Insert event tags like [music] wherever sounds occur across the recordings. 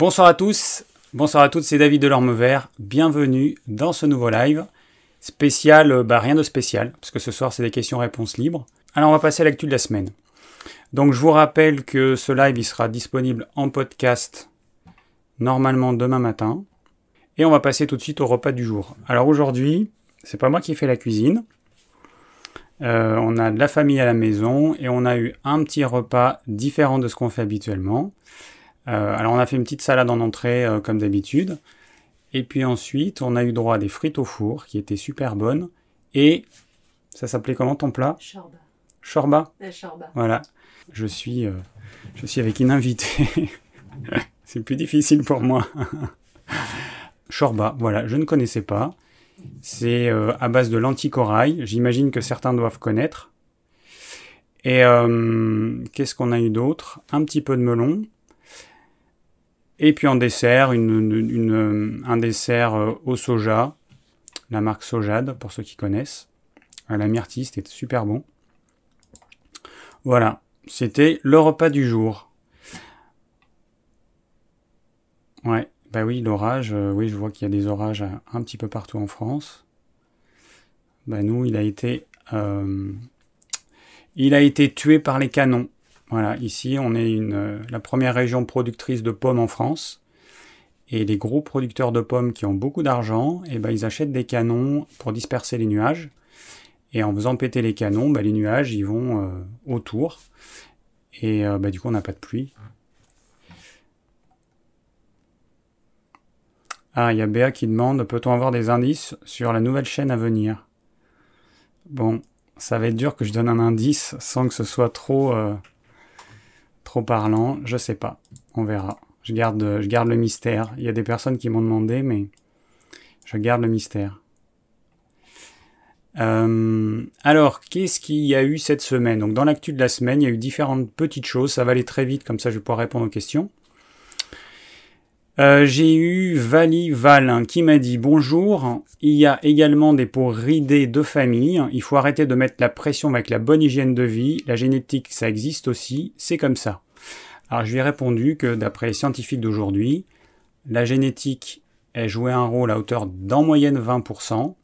Bonsoir à tous, bonsoir à toutes, c'est David Delorme Vert. Bienvenue dans ce nouveau live. Spécial, euh, bah rien de spécial, parce que ce soir c'est des questions-réponses libres. Alors on va passer à l'actu de la semaine. Donc je vous rappelle que ce live il sera disponible en podcast normalement demain matin. Et on va passer tout de suite au repas du jour. Alors aujourd'hui, c'est pas moi qui ai fait la cuisine. Euh, on a de la famille à la maison et on a eu un petit repas différent de ce qu'on fait habituellement. Euh, alors on a fait une petite salade en entrée euh, comme d'habitude. Et puis ensuite, on a eu droit à des frites au four qui étaient super bonnes. Et ça s'appelait comment ton plat? Chorba. Chorba La chorba. Voilà. Je suis, euh, je suis avec une invitée. [laughs] C'est plus difficile pour moi. [laughs] Chorba, voilà, je ne connaissais pas. C'est à base de lentilles corail. J'imagine que certains doivent connaître. Et qu'est-ce qu'on a eu d'autre? Un petit peu de melon. Et puis en dessert, une- un dessert euh, au soja, la marque Sojade, pour ceux qui connaissent. À la myrtille, c'était super bon. Voilà, c'était le repas du jour. Ouais, bah oui, l'orage, euh, oui, je vois qu'il y a des orages euh, un petit peu partout en France. Bah nous, il a été, euh, il a été tué par les canons. Voilà, ici, on est euh, la première région productrice de pommes en France. Et les gros producteurs de pommes qui ont beaucoup d'argent, eh ben, ils achètent des canons pour disperser les nuages. Et en faisant péter les canons, bah, les nuages ils vont euh, autour. Et euh, bah, du coup, on n'a pas de pluie. Ah, il y a Béa qui demande peut-on avoir des indices sur la nouvelle chaîne à venir? Bon, ça va être dur que je donne un indice sans que ce soit trop, trop parlant. Je sais pas. On verra. Je garde, je garde le mystère. Il y a des personnes qui m'ont demandé, mais je garde le mystère. Euh, alors, qu'est-ce qu'il y a eu cette semaine? Donc, dans l'actu de la semaine, il y a eu différentes petites choses. Ça va aller très vite, comme ça je vais pouvoir répondre aux questions. Euh, J'ai eu Vali Val hein, qui m'a dit bonjour. Il y a également des peaux ridées de famille. Il faut arrêter de mettre la pression avec la bonne hygiène de vie. La génétique, ça existe aussi. C'est comme ça. Alors, je lui ai répondu que d'après les scientifiques d'aujourd'hui, la génétique elle jouait un rôle à hauteur d'en moyenne 20%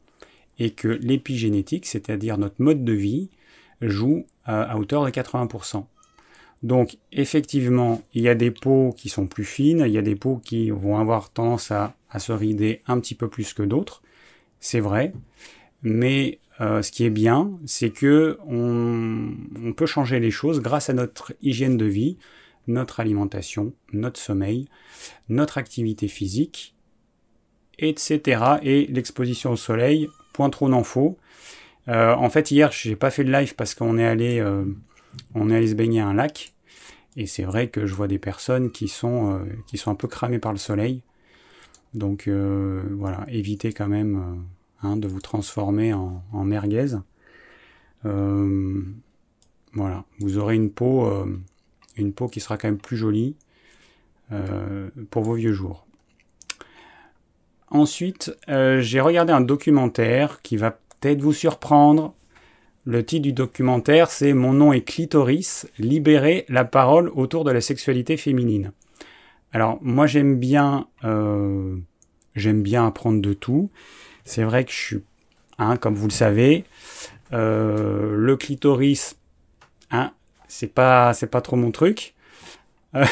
et que l'épigénétique, c'est-à-dire notre mode de vie, joue à, à hauteur de 80%. Donc effectivement, il y a des peaux qui sont plus fines, il y a des peaux qui vont avoir tendance à, se rider un petit peu plus que d'autres, c'est vrai, mais euh, ce qui est bien, c'est que on, on peut changer les choses grâce à notre hygiène de vie, notre alimentation, notre sommeil, notre activité physique, etc. Et l'exposition au soleil, point trop n'en faut. Euh, en fait, hier, j'ai pas fait de live parce qu'on est allé, euh, on est allé se baigner à un lac. Et c'est vrai que je vois des personnes qui sont, euh, qui sont un peu cramées par le soleil. Donc euh, voilà, évitez quand même euh, hein, de vous transformer en, en merguez. Voilà, vous aurez une peau, une peau qui sera quand même plus jolie pour vos vieux jours. Ensuite, j'ai regardé un documentaire qui va peut-être vous surprendre. Le titre du documentaire, c'est Mon nom est Clitoris, libérer la parole autour de la sexualité féminine. Alors, moi, j'aime bien, euh, apprendre de tout. C'est vrai que je suis, hein, comme vous le savez, euh, le clitoris, hein, c'est pas, pas trop mon truc. [laughs]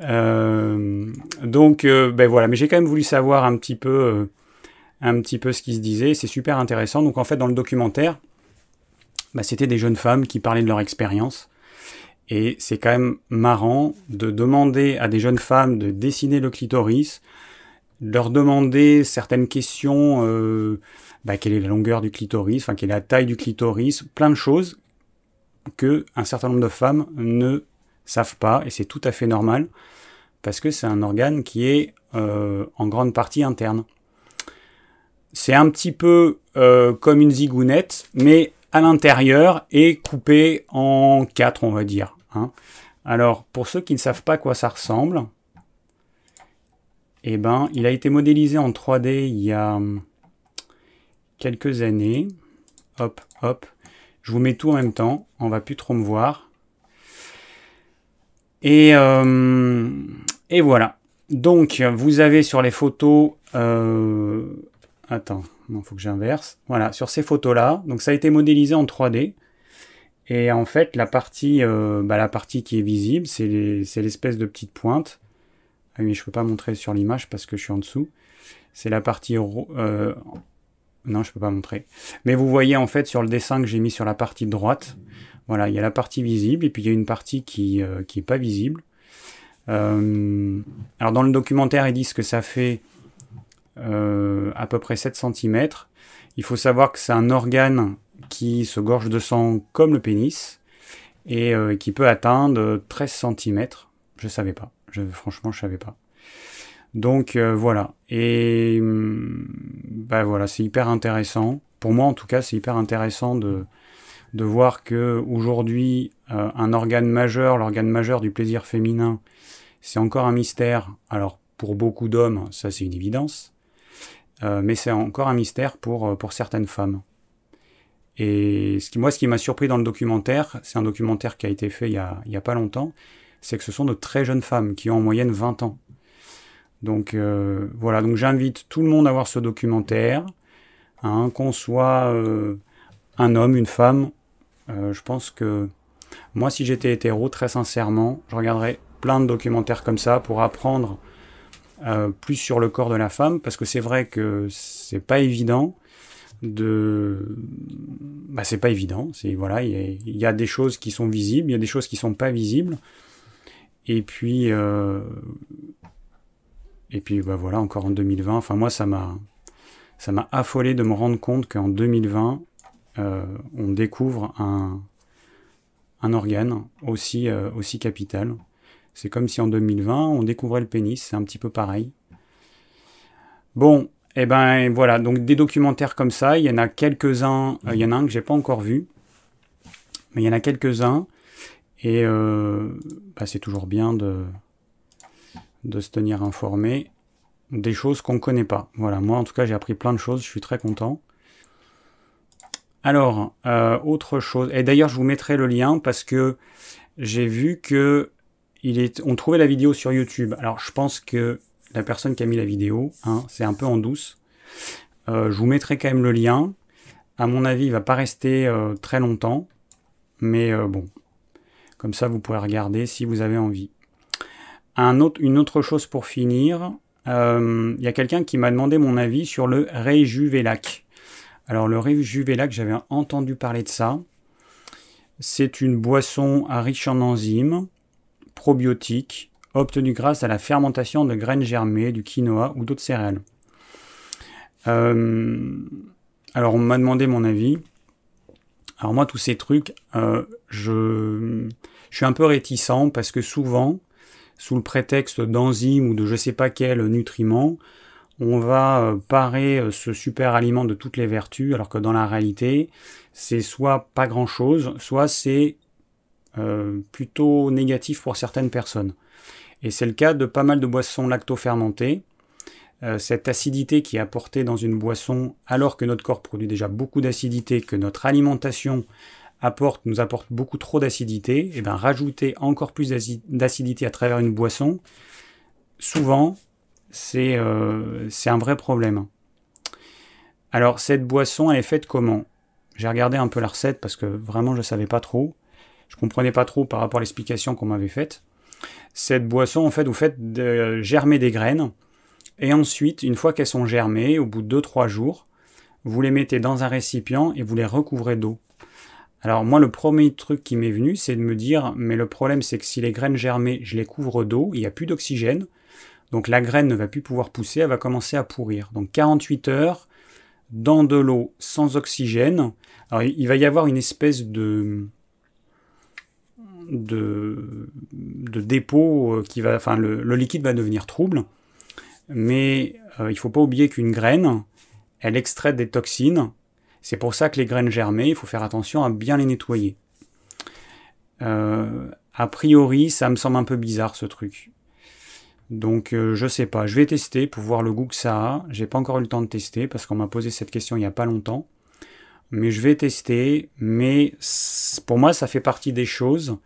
Euh, donc, ben voilà, mais j'ai quand même voulu savoir un petit peu, un petit peu ce qui se disait. C'est super intéressant. Donc, en fait, dans le documentaire, bah, c'était des jeunes femmes qui parlaient de leur expérience. Et c'est quand même marrant de demander à des jeunes femmes de dessiner le clitoris, de leur demander certaines questions, euh, bah, quelle est la longueur du clitoris, enfin quelle est la taille du clitoris, plein de choses que un certain nombre de femmes ne savent pas, et c'est tout à fait normal, parce que c'est un organe qui est euh, en grande partie interne. C'est un petit peu euh, comme une zigounette, mais à l'intérieur et coupé en quatre, on va dire. hein. Alors, pour ceux qui ne savent pas à quoi ça ressemble, eh ben, il a été modélisé en 3D il y a hum, quelques années. Hop, hop. Je vous mets tout en même temps. On va plus trop me voir. Et, euh, et voilà. Donc, vous avez sur les photos... Euh, attends, il faut que j'inverse. Voilà, sur ces photos-là. Donc, ça a été modélisé en 3D. Et en fait, la partie, euh, bah, la partie qui est visible, c'est l'espèce de petite pointe. Ah, mais je ne peux pas montrer sur l'image parce que je suis en dessous. C'est la partie... Euh, non, je ne peux pas montrer. Mais vous voyez en fait sur le dessin que j'ai mis sur la partie droite, voilà, il y a la partie visible et puis il y a une partie qui n'est euh, pas visible. alors dans le documentaire, ils disent que ça fait à peu près 7 cm. Il faut savoir que c'est un organe qui se gorge de sang comme le pénis et euh, qui peut atteindre 13 cm. Je savais pas. Je, franchement, je savais pas. Donc euh, voilà. Et hum, bah voilà, c'est hyper intéressant. Pour moi, en tout cas, c'est hyper intéressant de, de voir que aujourd'hui, euh, un organe majeur, l'organe majeur du plaisir féminin, c'est encore un mystère. Alors pour beaucoup d'hommes, ça c'est une évidence, mais c'est encore un mystère pour, pour certaines femmes. Et moi, ce qui m'a surpris dans le documentaire, c'est un documentaire qui a été fait il y a, pas longtemps, c'est que ce sont de très jeunes femmes qui ont en moyenne 20 ans. Donc euh, voilà, donc j'invite tout le monde à voir ce documentaire, hein, qu'on soit euh, un homme, une femme. Euh, je pense que moi, si j'étais hétéro, très sincèrement, je regarderais plein de documentaires comme ça pour apprendre plus sur le corps de la femme, parce que c'est vrai que c'est pas évident de bah, c'est pas évident c'est voilà il y, a des choses qui sont visibles il y a des choses qui sont pas visibles. Et puis euh, et puis bah voilà encore en 2020 enfin moi ça m'a ça m'a affolé de me rendre compte qu'en 2020 euh, on découvre un un organe euh, aussi capital c'est comme si en 2020 on découvrait le pénis c'est un petit peu pareil. Bon et eh ben voilà, donc des documentaires comme ça, il y en a quelques-uns, euh, il y en a un que j'ai pas encore vu, mais il y en a quelques-uns, et euh, bah, c'est toujours bien de, de se tenir informé des choses qu'on ne connaît pas. Voilà, moi en tout cas j'ai appris plein de choses, je suis très content. Alors, euh, autre chose, et d'ailleurs je vous mettrai le lien parce que j'ai vu que on trouvait la vidéo sur YouTube. Alors je pense que la personne qui a mis la vidéo. Hein, c'est un peu en douce. Euh, je vous mettrai quand même le lien. À mon avis, il va pas rester euh, très longtemps. Mais euh, bon, comme ça, vous pourrez regarder si vous avez envie. Une autre chose pour finir. Il y a quelqu'un qui m'a demandé mon avis sur le Réjuvelac. Alors le Réjuvelac, j'avais entendu parler de ça. C'est une boisson riche en enzymes, probiotiques, obtenu grâce à la fermentation de graines germées, du quinoa ou d'autres céréales. Euh, alors on m'a demandé mon avis. Alors moi tous ces trucs, euh, je, je, suis un peu réticent parce que souvent, sous le prétexte d'enzymes ou de je sais pas quel nutriment, on va euh, parer ce super aliment de toutes les vertus, alors que dans la réalité, c'est soit pas grand chose, soit c'est plutôt négatif pour certaines personnes. Et c'est le cas de pas mal de boissons lacto-fermentées. Euh, cette acidité qui est apportée dans une boisson alors que notre corps produit déjà beaucoup d'acidité, que notre alimentation apporte, nous apporte beaucoup trop d'acidité, et eh bien rajouter encore plus d'acidité à travers une boisson, souvent, euh, c'est un vrai problème. Alors cette boisson, elle est faite comment? J'ai regardé un peu la recette parce que vraiment je ne savais pas trop. Je comprenais pas trop par rapport à l'explication qu'on m'avait faite. Cette boisson, en fait, vous faites germer des graines. Et ensuite, une fois qu'elles sont germées, au bout de 2-3 jours, vous les mettez dans un récipient et vous les recouvrez d'eau. Alors moi, le premier truc qui m'est venu, c'est de me dire, mais le problème, c'est que si les graines germées, je les couvre d'eau, il n'y a plus d'oxygène. Donc la graine ne va plus pouvoir pousser, elle va commencer à pourrir. Donc 48 heures dans de l'eau sans oxygène. Alors il va y avoir une espèce de de, dépôt euh, qui va, enfin le, liquide va devenir trouble, mais euh, il ne faut pas oublier qu'une graine, elle extrait des toxines. C'est pour ça que les graines germées, il faut faire attention à bien les nettoyer. Euh, a priori, ça me semble un peu bizarre ce truc. Donc je sais pas, je vais tester pour voir le goût que ça a. J'ai pas encore eu le temps de tester parce qu'on m'a posé cette question il n'y a pas longtemps. Mais je vais tester. Mais pour moi, ça fait partie des choses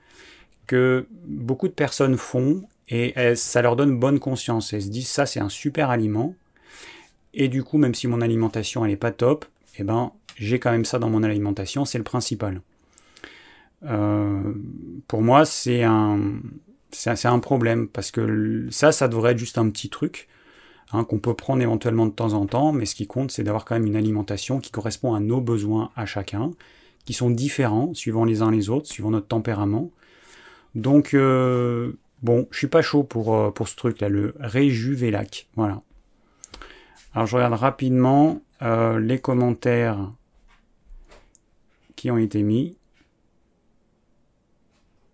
que beaucoup de personnes font et ça leur donne bonne conscience. Elles se disent ça c'est un super aliment. Et du coup, même si mon alimentation elle est pas top, eh ben j'ai quand même ça dans mon alimentation, c'est le principal. Euh, pour moi, c'est un, problème parce que ça, ça devrait être juste un petit truc hein, qu'on peut prendre éventuellement de temps en temps, mais ce qui compte, c'est d'avoir quand même une alimentation qui correspond à nos besoins à chacun, qui sont différents suivant les uns les autres, suivant notre tempérament. Donc, euh, bon, je suis pas chaud pour, euh, pour ce truc-là, le Réjuvelac. Voilà. Alors, je regarde rapidement euh, les commentaires qui ont été mis.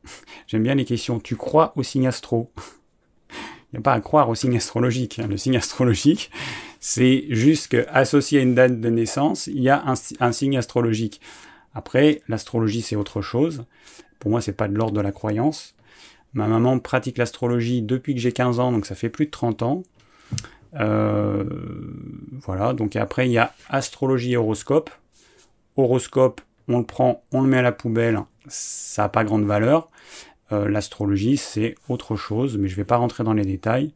[laughs] J'aime bien les questions. Tu crois au signe astro? [laughs] Il n'y a pas à croire au signe astrologique. Hein. Le signe astrologique, c'est juste qu'associé à une date de naissance, il y a un, signe astrologique. Après, l'astrologie, c'est autre chose. Pour moi, c'est pas de l'ordre de la croyance. Ma maman pratique l'astrologie depuis que j'ai 15 ans, donc ça fait plus de 30 ans. Euh, voilà, donc après, il y a astrologie et horoscope. Horoscope, on le prend, on le met à la poubelle, ça n'a pas grande valeur. Euh, l'astrologie, c'est autre chose, mais je ne vais pas rentrer dans les détails.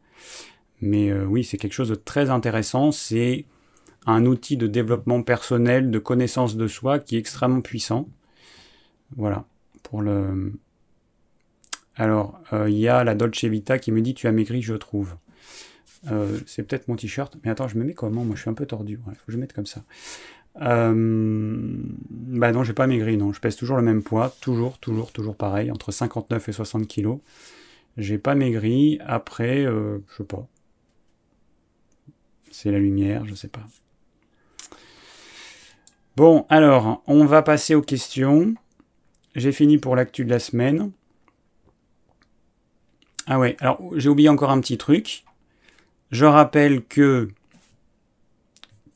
Mais euh, oui, c'est quelque chose de très intéressant. C'est un outil de développement personnel, de connaissance de soi qui est extrêmement puissant. Voilà. Alors, euh, il y a la Dolce Vita qui me dit Tu as maigri, je trouve. c'est peut-être mon t-shirt. Mais attends, je me mets comment? Moi, je suis un peu tordu. Il faut que je mette comme ça. Euh, bah non, j'ai pas maigri, non. Je pèse toujours le même poids, toujours, toujours, toujours pareil, entre 59 et 60 kilos. J'ai pas maigri. Après, euh, je sais pas. C'est la lumière, je sais pas. Bon, alors, on va passer aux questions. J'ai fini pour l'actu de la semaine. Ah ouais, alors j'ai oublié encore un petit truc. Je rappelle que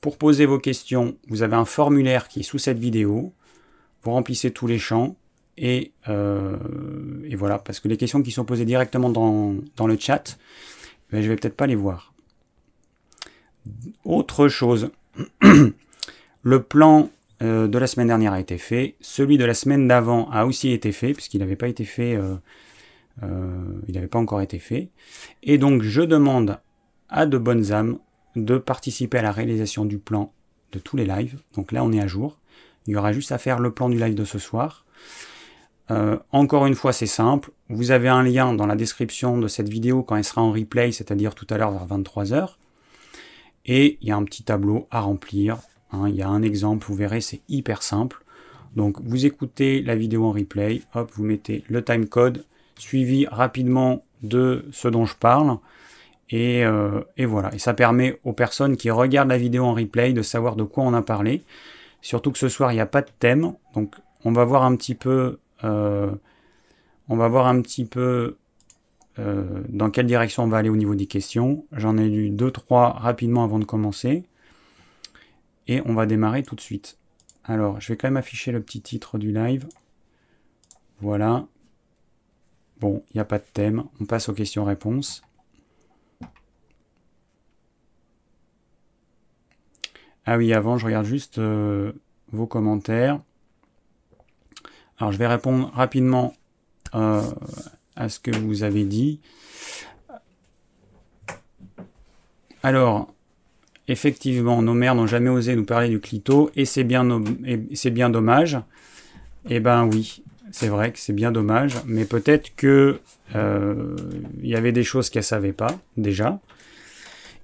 pour poser vos questions, vous avez un formulaire qui est sous cette vidéo. Vous remplissez tous les champs. Et, euh, voilà, parce que les questions qui sont posées directement dans, le chat, ben, je vais peut-être pas les voir. Autre chose, [clears throat] le plan euh, de la semaine dernière a été fait, celui de la semaine d'avant a aussi été fait, puisqu'il n'avait pas été fait, euh, il n'avait pas encore été fait. Et donc je demande à de bonnes âmes de participer à la réalisation du plan de tous les lives. Donc là, on est à jour. Il y aura juste à faire le plan du live de ce soir. Euh, encore une fois, c'est simple. Vous avez un lien dans la description de cette vidéo quand elle sera en replay, c'est-à-dire tout à l'heure vers 23h. Et il y a un petit tableau à remplir. Hein. il y a un exemple, vous verrez, c'est hyper simple. Donc vous écoutez la vidéo en replay, hop, vous mettez le timecode, suivi rapidement de ce dont je parle. Euh, et, voilà. Et ça permet aux personnes qui regardent la vidéo en replay de savoir de quoi on a parlé. Surtout que ce soir, il n'y a pas de thème. Donc, on va voir un petit peu, euh, on va voir un petit peu euh, dans quelle direction on va aller au niveau des questions. J'en ai lu deux, trois rapidement avant de commencer. Et on va démarrer tout de suite. Alors, je vais quand même afficher le petit titre du live. Voilà. Bon, il n'y a pas de thème. On passe aux questions-réponses. Ah oui, avant, je regarde juste euh, vos commentaires. Alors, je vais répondre rapidement euh, à ce que vous avez dit. Alors, effectivement, nos mères n'ont jamais osé nous parler du clito et c'est bien, dommage. Eh ben oui, c'est vrai que c'est bien dommage, mais peut-être que euh, y avait des choses qu'elle savait pas déjà.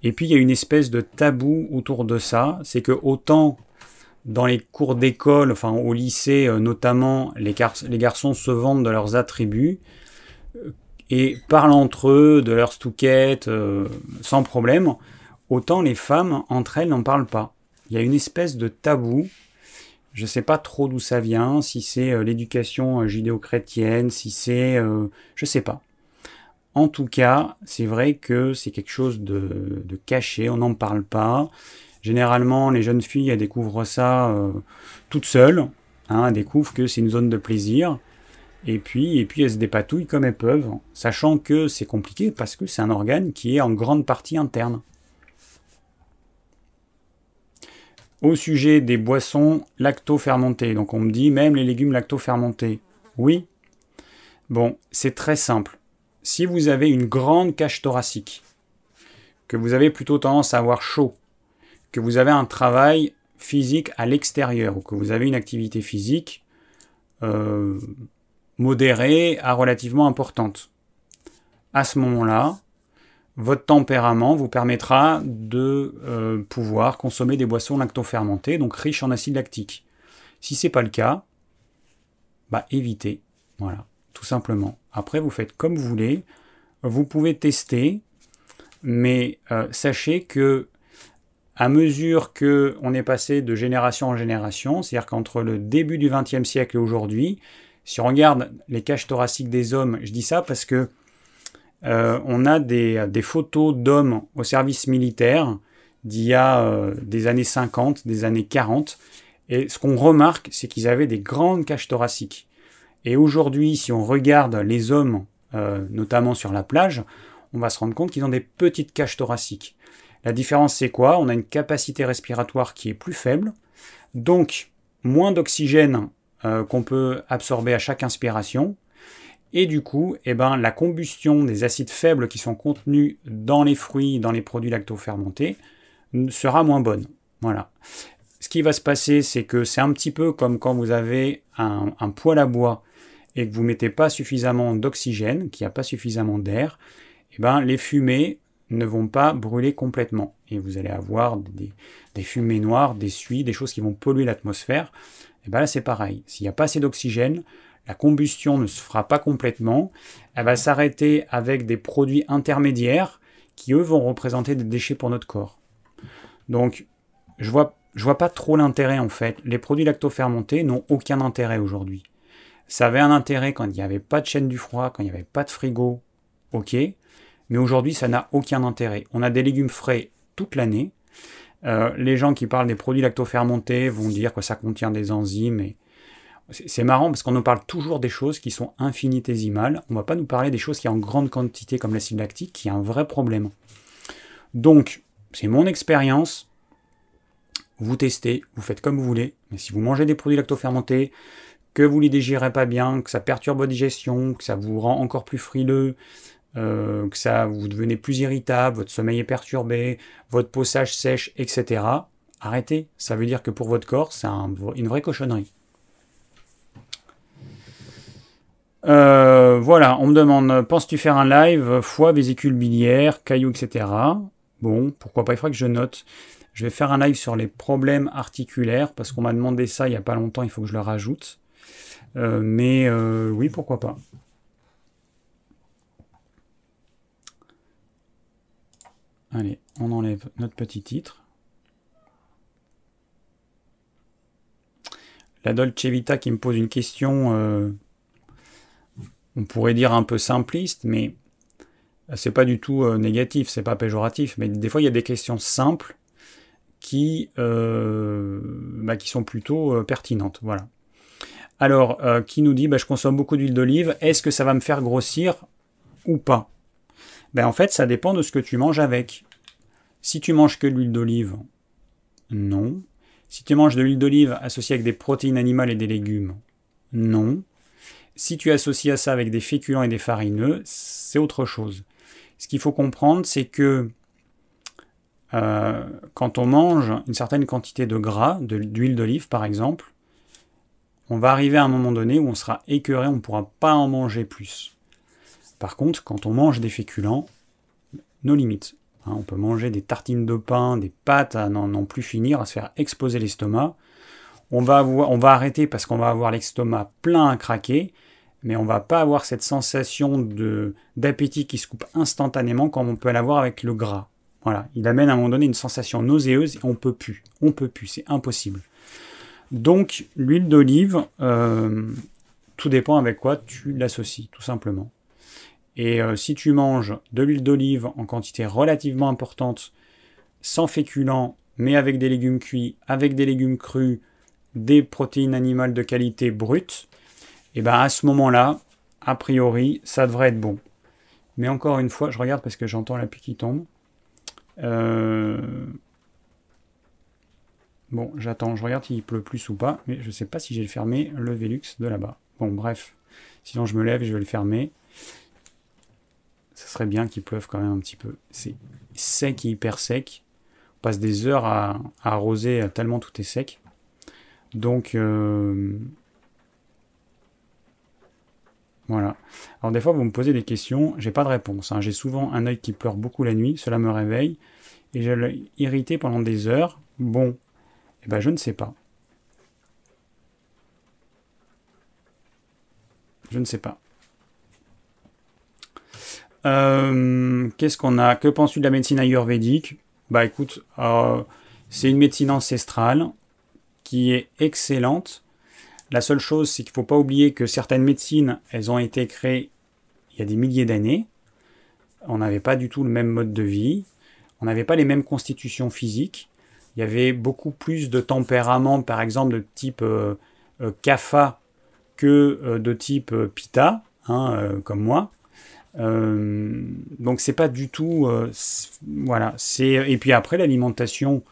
Et puis il y a une espèce de tabou autour de ça, c'est que autant dans les cours d'école, enfin au lycée euh, notamment, les, garçons se vendent de leurs attributs euh, et parlent entre eux de leurs stouquettes sans problème, autant les femmes entre elles n'en parlent pas. Il y a une espèce de tabou. Je ne sais pas trop d'où ça vient, si c'est l'éducation judéo-chrétienne, si c'est... je ne sais pas. En tout cas, c'est vrai que c'est quelque chose de, caché, on n'en parle pas. Généralement, les jeunes filles, elles découvrent ça euh, toutes seules. Hein, elles découvrent que c'est une zone de plaisir. Et puis, et puis elles se dépatouillent comme elles peuvent, sachant que c'est compliqué parce que c'est un organe qui est en grande partie interne. Au sujet des boissons lacto-fermentées, donc on me dit même les légumes lacto-fermentés. Oui, Bon, c'est très simple. Si vous avez une grande cage thoracique, que vous avez plutôt tendance à avoir chaud, que vous avez un travail physique à l'extérieur ou que vous avez une activité physique euh, modérée à relativement importante, à ce moment-là, votre tempérament vous permettra de euh, pouvoir consommer des boissons lactofermentées, donc riches en acide lactique. Si c'est pas le cas, bah évitez. Voilà, tout simplement. Après, vous faites comme vous voulez. Vous pouvez tester, mais euh, sachez que à mesure que on est passé de génération en génération, c'est-à-dire qu'entre le début du XXe siècle et aujourd'hui, si on regarde les caches thoraciques des hommes, je dis ça parce que euh, on a des, photos d'hommes au service militaire d'il y a euh, des années 50, des années 40. Et ce qu'on remarque, c'est qu'ils avaient des grandes caches thoraciques. Et aujourd'hui, si on regarde les hommes, euh, notamment sur la plage, on va se rendre compte qu'ils ont des petites caches thoraciques. La différence, c'est quoi? On a une capacité respiratoire qui est plus faible, donc moins d'oxygène qu'on peut absorber à chaque inspiration, et du coup, eh ben, la combustion des acides faibles qui sont contenus dans les fruits, dans les produits lactofermentés, sera moins bonne. Voilà. Ce qui va se passer, c'est que c'est un petit peu comme quand vous avez un, poêle à bois et que vous ne mettez pas suffisamment d'oxygène, qu'il n'y a pas suffisamment d'air, eh ben, les fumées ne vont pas brûler complètement. Et vous allez avoir des, fumées noires, des suies, des choses qui vont polluer l'atmosphère. Eh ben là, c'est pareil. S'il n'y a pas assez d'oxygène, la combustion ne se fera pas complètement, elle va s'arrêter avec des produits intermédiaires qui, eux, vont représenter des déchets pour notre corps. Donc, je vois, vois pas trop l'intérêt en fait. Les produits lactofermentés n'ont aucun intérêt aujourd'hui. Ça avait un intérêt quand il n'y avait pas de chaîne du froid, quand il n'y avait pas de frigo, ok. Mais aujourd'hui, ça n'a aucun intérêt. On a des légumes frais toute l'année. Euh, les gens qui parlent des produits lactofermentés vont dire que ça contient des enzymes et c'est marrant parce qu'on nous parle toujours des choses qui sont infinitésimales. On ne va pas nous parler des choses qui sont en grande quantité comme l'acide lactique, qui est un vrai problème. Donc, c'est mon expérience. Vous testez, vous faites comme vous voulez. Mais si vous mangez des produits lactofermentés, que vous les digérez pas bien, que ça perturbe votre digestion, que ça vous rend encore plus frileux, euh, que ça vous devenez plus irritable, votre sommeil est perturbé, votre peau sèche, sèche, etc. Arrêtez. Ça veut dire que pour votre corps, c'est une vraie cochonnerie. Euh, voilà, on me demande, penses-tu faire un live foie, vésicule biliaire, cailloux, etc. Bon, pourquoi pas, il faudra que je note. Je vais faire un live sur les problèmes articulaires, parce qu'on m'a demandé ça il n'y a pas longtemps, il faut que je le rajoute. Euh, mais euh, oui, pourquoi pas. Allez, on enlève notre petit titre. La Dolce Vita qui me pose une question on pourrait dire un peu simpliste, mais c'est pas du tout euh, négatif, c'est pas péjoratif, mais des fois il y a des questions simples qui, euh, bah, sont plutôt euh, pertinentes. Voilà. Alors, qui nous dit bah, je consomme beaucoup d'huile d'olive, est-ce que ça va me faire grossir ou pas? Ben, En fait, ça dépend de ce que tu manges avec. Si tu manges que de l'huile d'olive, non. Si tu manges de l'huile d'olive associée avec des protéines animales et des légumes, non. Si tu associes à ça avec des féculents et des farineux, c'est autre chose. Ce qu'il faut comprendre, c'est que euh, quand on mange une certaine quantité de gras, d'huile d'olive par exemple, on va arriver à un moment donné où on sera écœuré, on ne pourra pas en manger plus. Par contre, quand on mange des féculents, nos limites. Hein, on peut manger des tartines de pain, des pâtes à n'en plus finir, à se faire exploser l'estomac. On va, on va arrêter parce qu'on va avoir l'estomac plein à craquer mais on va pas avoir cette sensation d'appétit qui se coupe instantanément comme on peut l'avoir avec le gras. Voilà, il amène à un moment donné une sensation nauséeuse et on peut plus, on peut plus, c'est impossible. Donc l'huile d'olive, euh, tout dépend avec quoi tu l'associes, tout simplement. Et euh, si tu manges de l'huile d'olive en quantité relativement importante, sans féculents, mais avec des légumes cuits, avec des légumes crus, des protéines animales de qualité brute, et bien à ce moment-là, a priori, ça devrait être bon. Mais encore une fois, je regarde parce que j'entends la pluie qui tombe. Euh, bon, j'attends, je regarde s'il pleut plus ou pas, mais je ne sais pas si j'ai fermé le Velux de là-bas. Bon, bref. Sinon, je me lève et je vais le fermer. Ça serait bien qu'il pleuve quand même un petit peu. C'est sec et hyper sec. On passe des heures à, arroser tellement tout est sec. Donc, euh, voilà. Alors des fois, vous me posez des questions, j'ai pas de réponse. Hein. J'ai souvent un œil qui pleure beaucoup la nuit, cela me réveille, et j'ai l'œil irrité pendant des heures. Bon, eh ben je ne sais pas. Je ne sais pas. Euh, qu'est-ce qu'on a? Que penses-tu de la médecine ayurvédique? Bah écoute, euh, c'est une médecine ancestrale qui est excellente la seule chose, c'est qu'il ne faut pas oublier que certaines médecines, elles ont été créées il y a des milliers d'années. On n'avait pas du tout le même mode de vie. On n'avait pas les mêmes constitutions physiques. Il y avait beaucoup plus de tempérament, par exemple, de type euh, euh, Kapha que euh, de type Pitta, hein, comme moi. donc c'est pas du tout, voilà. Et puis après l'alimentation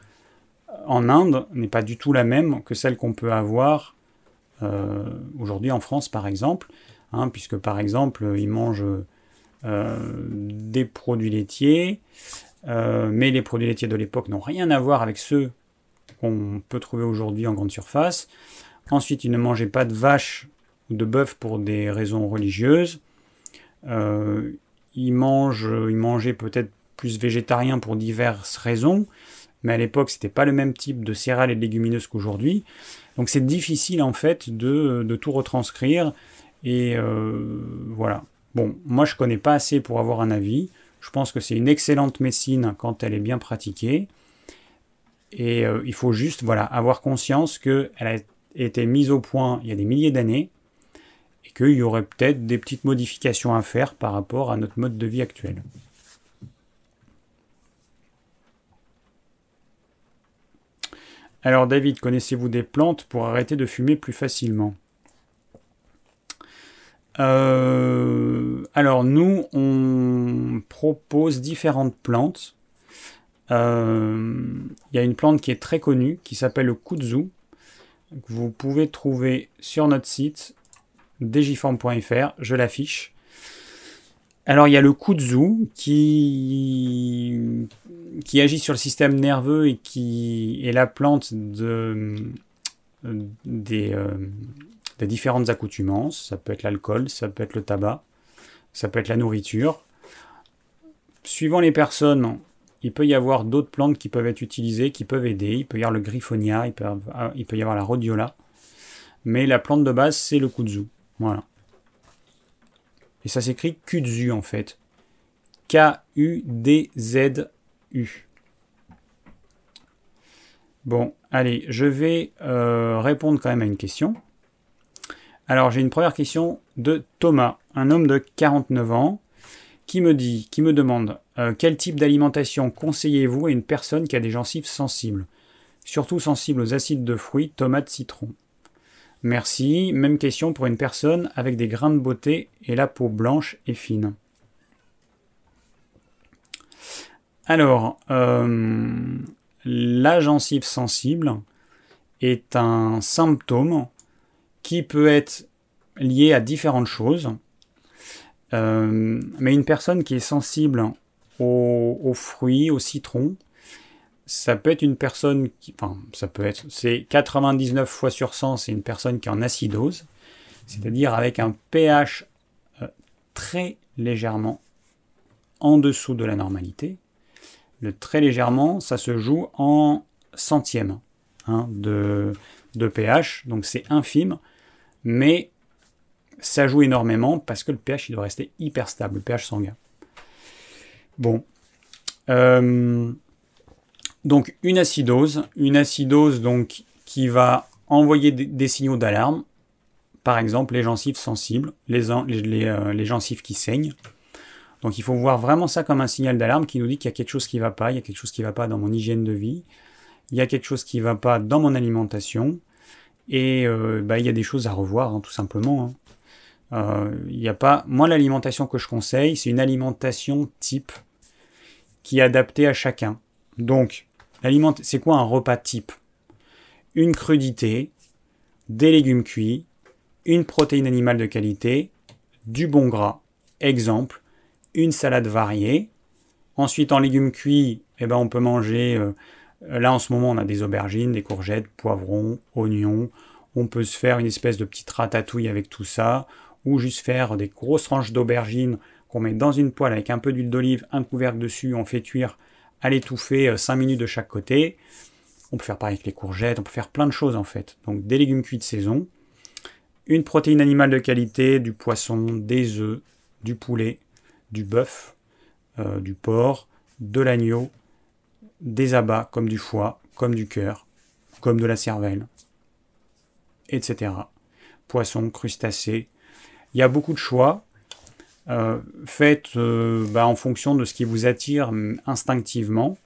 en Inde n'est pas du tout la même que celle qu'on peut avoir euh, aujourd'hui en France par exemple, hein, puisque par exemple ils mangent euh, des produits laitiers, euh, mais les produits laitiers de l'époque n'ont rien à voir avec ceux qu'on peut trouver aujourd'hui en grande surface. Ensuite, ils ne mangeaient pas de vaches ou de bœuf pour des raisons religieuses. ils mangeaient peut-être plus végétarien pour diverses raisons, mais à l'époque, c'était pas le même type de céréales et de légumineuses qu'aujourd'hui. Donc c'est difficile en fait de, tout retranscrire. Et euh, voilà. Bon, moi je connais pas assez pour avoir un avis. Je pense que c'est une excellente médecine quand elle est bien pratiquée. Et euh, il faut juste voilà, avoir conscience qu'elle a été mise au point il y a des milliers d'années et qu'il y aurait peut-être des petites modifications à faire par rapport à notre mode de vie actuel. Alors David, connaissez-vous des plantes pour arrêter de fumer plus facilement? Euh, Alors nous, on propose différentes plantes. Euh, il y a une plante qui est très connue, qui s'appelle le kudzu, vous pouvez trouver sur notre site digiform.fr, je l'affiche. Alors il y a le kudzu qui, qui agit sur le système nerveux et qui est la plante de, des, euh, des différentes accoutumances. Ça peut être l'alcool, ça peut être le tabac, ça peut être la nourriture. Suivant les personnes, il peut y avoir d'autres plantes qui peuvent être utilisées, qui peuvent aider. Il peut y avoir le griffonia, il peut, peut y avoir la rhodiola. Mais la plante de base, c'est le kudzu. Voilà. Et ça s'écrit Kudzu en fait. Bon, allez, je vais euh, répondre quand même à une question. Alors, j'ai une première question de Thomas, un homme de 49 ans, qui me dit, qui me demande euh, quel type d'alimentation conseillez-vous à une personne qui a des gencives sensibles, surtout sensibles aux acides de fruits, tomates, citron. Merci. Même question pour une personne avec des grains de beauté et la peau blanche et fine. Alors, euh, la gencive sensible est un symptôme qui peut être lié à différentes choses. Euh, mais une personne qui est sensible aux fruits, aux citrons, ça peut être une personne qui, enfin, ça peut être, c'est 99 fois sur 100, c'est une personne qui est en acidose, c'est-à-dire avec un pH euh, très légèrement en dessous de la normalité. Très légèrement, ça se joue en centième hein, de, pH, donc c'est infime, mais ça joue énormément parce que le pH il doit rester hyper stable, le pH sanguin. Bon. Euh, donc une acidose, une acidose donc qui va envoyer des, signaux d'alarme, par exemple les gencives sensibles, les, les, euh, les, gencives qui saignent. Donc il faut voir vraiment ça comme un signal d'alarme qui nous dit qu'il y a quelque chose qui ne va pas, il y a quelque chose qui ne va pas dans mon hygiène de vie, il y a quelque chose qui ne va pas dans mon alimentation, et euh, bah, il y a des choses à revoir hein, tout simplement. Hein. Euh, il y a pas, moi l'alimentation que je conseille, c'est une alimentation type qui est adaptée à chacun. Donc c'est quoi un repas type? Une crudité, des légumes cuits, une protéine animale de qualité, du bon gras. Exemple, une salade variée. Ensuite, en légumes cuits, eh ben, on peut manger, euh, là en ce moment, on a des aubergines, des courgettes, poivrons, oignons. On peut se faire une espèce de petite ratatouille avec tout ça, ou juste faire des grosses tranches d'aubergines qu'on met dans une poêle avec un peu d'huile d'olive, un couvercle dessus, on fait cuire à l'étouffer 5 euh, minutes de chaque côté. On peut faire pareil avec les courgettes, on peut faire plein de choses en fait. Donc des légumes cuits de saison, une protéine animale de qualité, du poisson, des œufs, du poulet, du bœuf, euh, du porc, de l'agneau, des abats comme du foie, comme du cœur, comme de la cervelle, etc. Poisson, crustacés. Il y a beaucoup de choix. Euh, faites euh, bah, en fonction de ce qui vous attire instinctivement.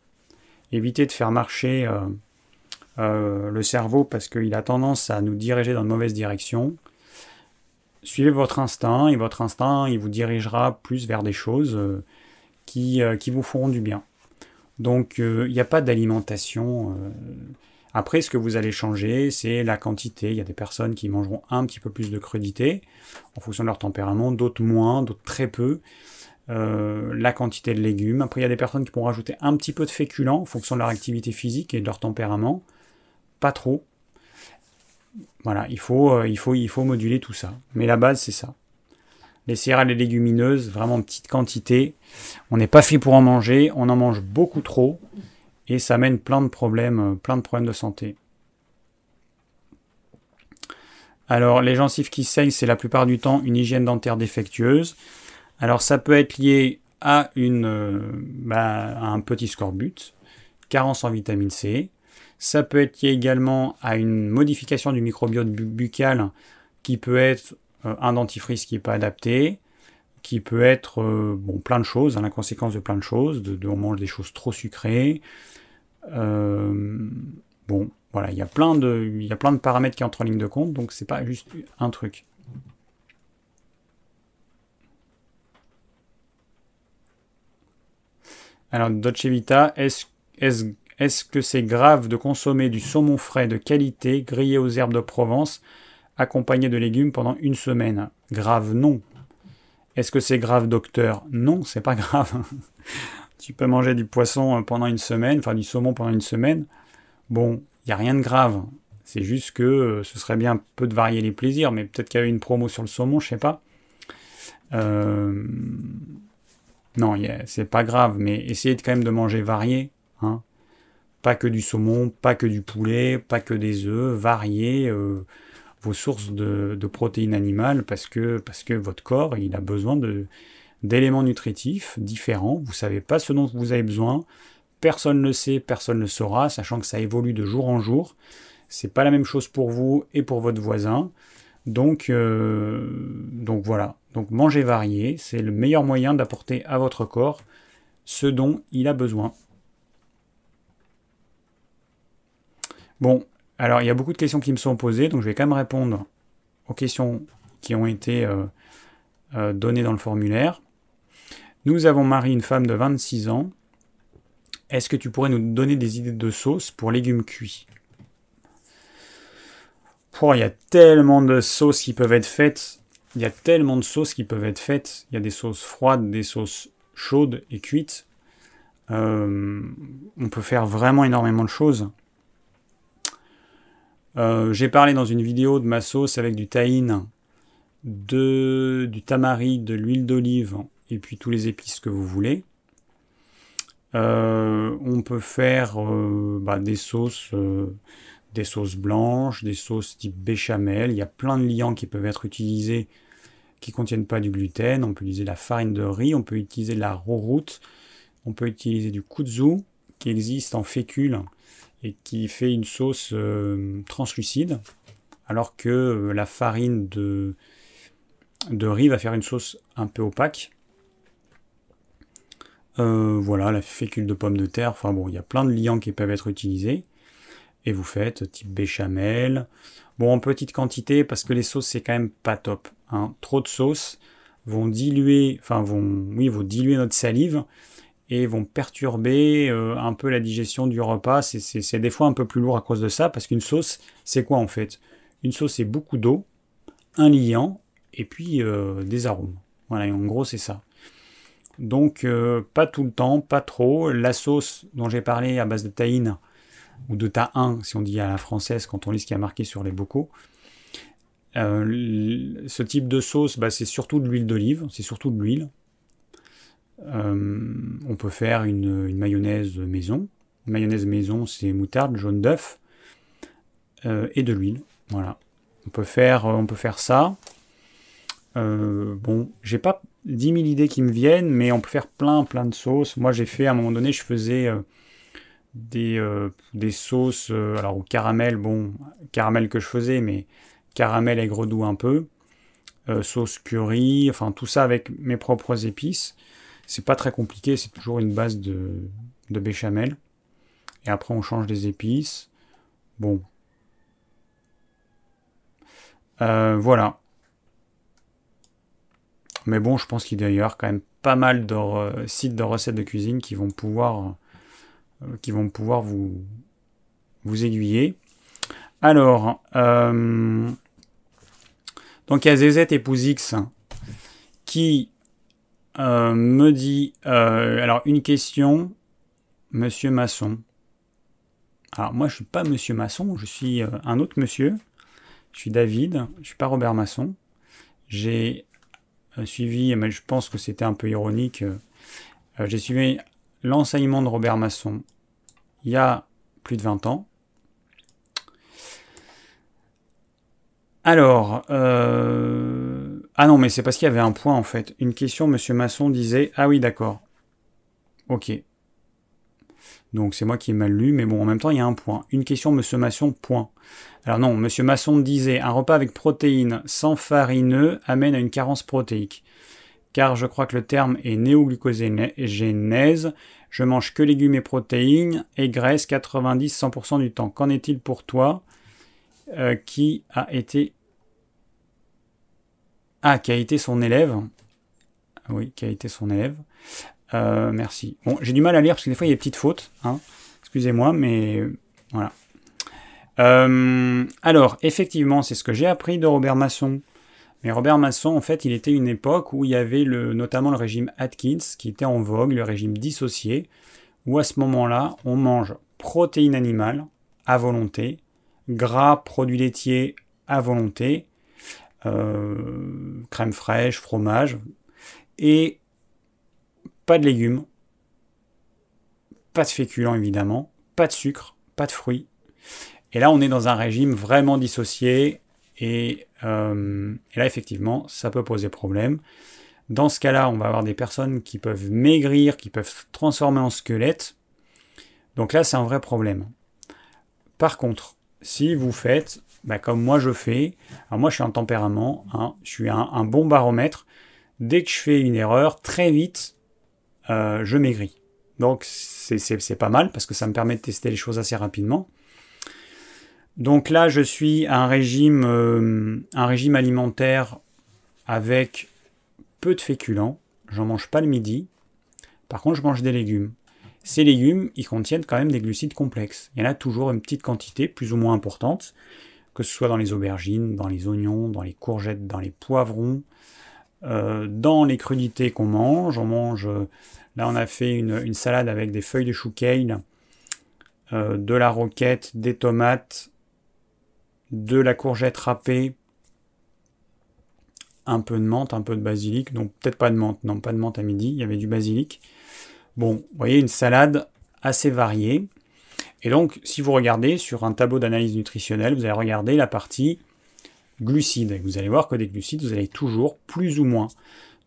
Évitez de faire marcher le cerveau parce qu'il a tendance à nous diriger dans de mauvaises directions suivez votre instinct et votre instinct, vous dirigera plus vers des choses euh, qui, euh, qui vous feront du bien. Donc euh, il n'y a pas d'alimentation. Après, ce que vous allez changer, c'est la quantité. Il y a des personnes qui mangeront un petit peu plus de crudité en fonction de leur tempérament, d'autres moins, d'autres très peu. la quantité de légumes. Après, il y a des personnes qui pourront rajouter un petit peu de féculents en fonction de leur activité physique et de leur tempérament. Pas trop. Voilà, il faut, euh, il, faut, moduler tout ça. Mais la base, c'est ça. Les céréales et légumineuses, vraiment petite quantité. On n'est pas fait pour en manger, on en mange beaucoup trop. Et ça mène plein de problèmes, euh, plein de problèmes de santé. Alors, les gencives qui saignent, c'est la plupart du temps une hygiène dentaire défectueuse. Alors, ça peut être lié à, euh, bah, à un petit scorbut, carence en vitamine C, ça peut être lié également à une modification du microbiote buccal qui peut être euh, un dentifrice qui n'est pas adapté, qui peut être euh, bon, plein de choses, hein, la conséquence de plein de choses, de, on mange des choses trop sucrées. Euh, bon, voilà, il y, a plein de, y a plein de paramètres qui entrent en ligne de compte, donc c'est pas juste un truc. Alors, Dolce Vita, est-ce est est-ce que c'est grave de consommer du saumon frais de qualité grillé aux herbes de Provence accompagné de légumes pendant une semaine? Grave non. Est-ce que c'est grave docteur? Non, c'est pas [laughs] grave. tu peux manger du poisson pendant une semaine, enfin du saumon pendant une semaine. Bon, il n'y a rien de grave. C'est juste que euh, ce serait bien peu de varier les plaisirs, mais peut-être qu'il y avait une promo sur le saumon, je sais pas. Euh, non, c'est pas grave, mais essayez quand même de manger varié. Hein. Pas que du saumon, pas que du poulet, pas que des œufs, variez euh, vos sources de, protéines animales parce que, votre corps a besoin d'éléments nutritifs différents. Vous ne savez pas ce dont vous avez besoin. Personne ne le sait, personne ne le saura, sachant que ça évolue de jour en jour. C'est pas la même chose pour vous et pour votre voisin. Donc, euh, donc voilà. Donc manger varié, c'est le meilleur moyen d'apporter à votre corps ce dont il a besoin. Bon, alors il y a beaucoup de questions qui me sont posées, donc je vais quand même répondre aux questions qui ont été euh, euh, données dans le formulaire. Nous avons Marie, une femme de 26 ans. Est-ce que tu pourrais nous donner des idées de sauce pour légumes cuits? Il y a tellement de sauces qui peuvent être faites. Il y a tellement de sauces qui peuvent être faites. Il y a des sauces froides, des sauces chaudes et cuites. Euh, on peut faire vraiment énormément de choses. Euh, j'ai parlé dans une vidéo de ma sauce avec du tahine, de, du tamari, de l'huile d'olive et puis tous les épices que vous voulez. Euh, on peut faire euh, bah, des sauces, des sauces blanches, des sauces type béchamel. Il y a plein de liants qui peuvent être utilisés qui contiennent pas du gluten. On peut utiliser la farine de riz, on peut utiliser la roroute, on peut utiliser du kudzu qui existe en fécule et qui fait une sauce euh, translucide, alors que euh, la farine de, de riz va faire une sauce un peu opaque. Euh, voilà, la fécule de pommes de terre, enfin bon, il y a plein de liants qui peuvent être utilisés. Et vous faites type béchamel. Bon, en petite quantité, parce que les sauces, c'est quand même pas top. Hein. Trop de sauces vont diluer, enfin vont, oui, vont diluer notre salive et vont perturber euh, un peu la digestion du repas. C'est des fois un peu plus lourd à cause de ça, parce qu'une sauce, c'est quoi en fait? Une sauce, c'est beaucoup d'eau, un liant et puis des arômes. Voilà, en gros c'est ça. Donc pas tout le temps, pas trop. La sauce dont j'ai parlé à base de tahine, ou de ta 1 si on dit à la française quand on lit ce qui a marqué sur les bocaux. ce type de sauce, bah, c'est surtout de l'huile d'olive, c'est surtout de l'huile. On peut faire une, mayonnaise maison. Mayonnaise maison, c'est moutarde, jaune d'œuf et de l'huile. Voilà. On peut faire, faire ça. Euh, bon, j'ai pas 10 000 idées qui me viennent, mais on peut faire plein, plein de sauces. Moi, j'ai fait, à un moment donné, je faisais euh, des, euh, des sauces, alors au caramel, bon, caramel que je faisais, mais caramel aigre doux un peu, sauce curry, enfin tout ça avec mes propres épices. C'est pas très compliqué, c'est toujours une base de, béchamel. Et après, on change des épices. Bon. voilà. Mais bon, je pense qu'il y a d'ailleurs quand même pas mal de sites de recettes de cuisine qui vont pouvoir, euh, qui vont pouvoir vous, aiguiller. Alors, euh, donc il y a ZZ épouse X qui euh, me dit, alors une question, Monsieur Masson. Alors moi je suis pas Monsieur Masson, je suis un autre monsieur. Je suis David, je suis pas Robert Masson. J'ai suivi, mais je pense que c'était un peu ironique, euh, j'ai suivi l'enseignement de Robert Masson il y a plus de 20 ans. Alors, euh, ah non, mais c'est parce qu'il y avait un point en fait. Une question, Monsieur Masson disait, ah oui, d'accord. Ok. Donc c'est moi qui ai mal lu, mais bon, en même temps, il y a un point. Une question, Monsieur Masson, point. Alors non, Monsieur Masson disait un repas avec protéines sans farineux amène à une carence protéique. Car je crois que le terme est néoglucogénèse. Je mange que légumes et protéines et graisse 90-100% du temps. Qu'en est-il pour toi euh, qui a été ah qui a été son élève Oui, qui a été son élève. Euh, merci. Bon, j'ai du mal à lire parce que des fois il y a des petites fautes. Hein. Excusez-moi, mais voilà. Euh, alors, effectivement, c'est ce que j'ai appris de Robert Masson. Mais Robert Masson, en fait, il était une époque où il y avait notamment le régime Atkins qui était en vogue, le régime dissocié, où à ce moment-là, on mange protéines animales à volonté, gras, produits laitiers à volonté, euh, crème fraîche, fromage, et pas de légumes, pas de féculents évidemment, pas de sucre, pas de fruits. Et là, on est dans un régime vraiment dissocié. Et, euh, là, effectivement, ça peut poser problème. Dans ce cas-là, on va avoir des personnes qui peuvent maigrir, qui peuvent se transformer en squelette. Donc là, c'est un vrai problème. Par contre, si vous faites, bah, comme moi je fais, alors moi je suis un tempérament, hein, je suis un, bon baromètre, dès que je fais une erreur, très vite, euh, je maigris. Donc c'est pas mal parce que ça me permet de tester les choses assez rapidement. Donc là, je suis à un régime, euh, un régime alimentaire avec peu de féculents. J'en mange pas le midi. Par contre, je mange des légumes. Ces légumes, ils contiennent quand même des glucides complexes. Il y en a toujours une petite quantité, plus ou moins importante, que ce soit dans les aubergines, dans les oignons, dans les courgettes, dans les poivrons, euh, dans les crudités qu'on mange. On mange, là, on a fait une, salade avec des feuilles de chou euh, de la roquette, des tomates, de la courgette râpée, un peu de menthe, un peu de basilic, donc peut-être pas de menthe, non pas de menthe à midi, il y avait du basilic. Bon, vous voyez une salade assez variée. Et donc, si vous regardez sur un tableau d'analyse nutritionnelle, vous allez regarder la partie glucides. Vous allez voir que des glucides, vous avez toujours plus ou moins.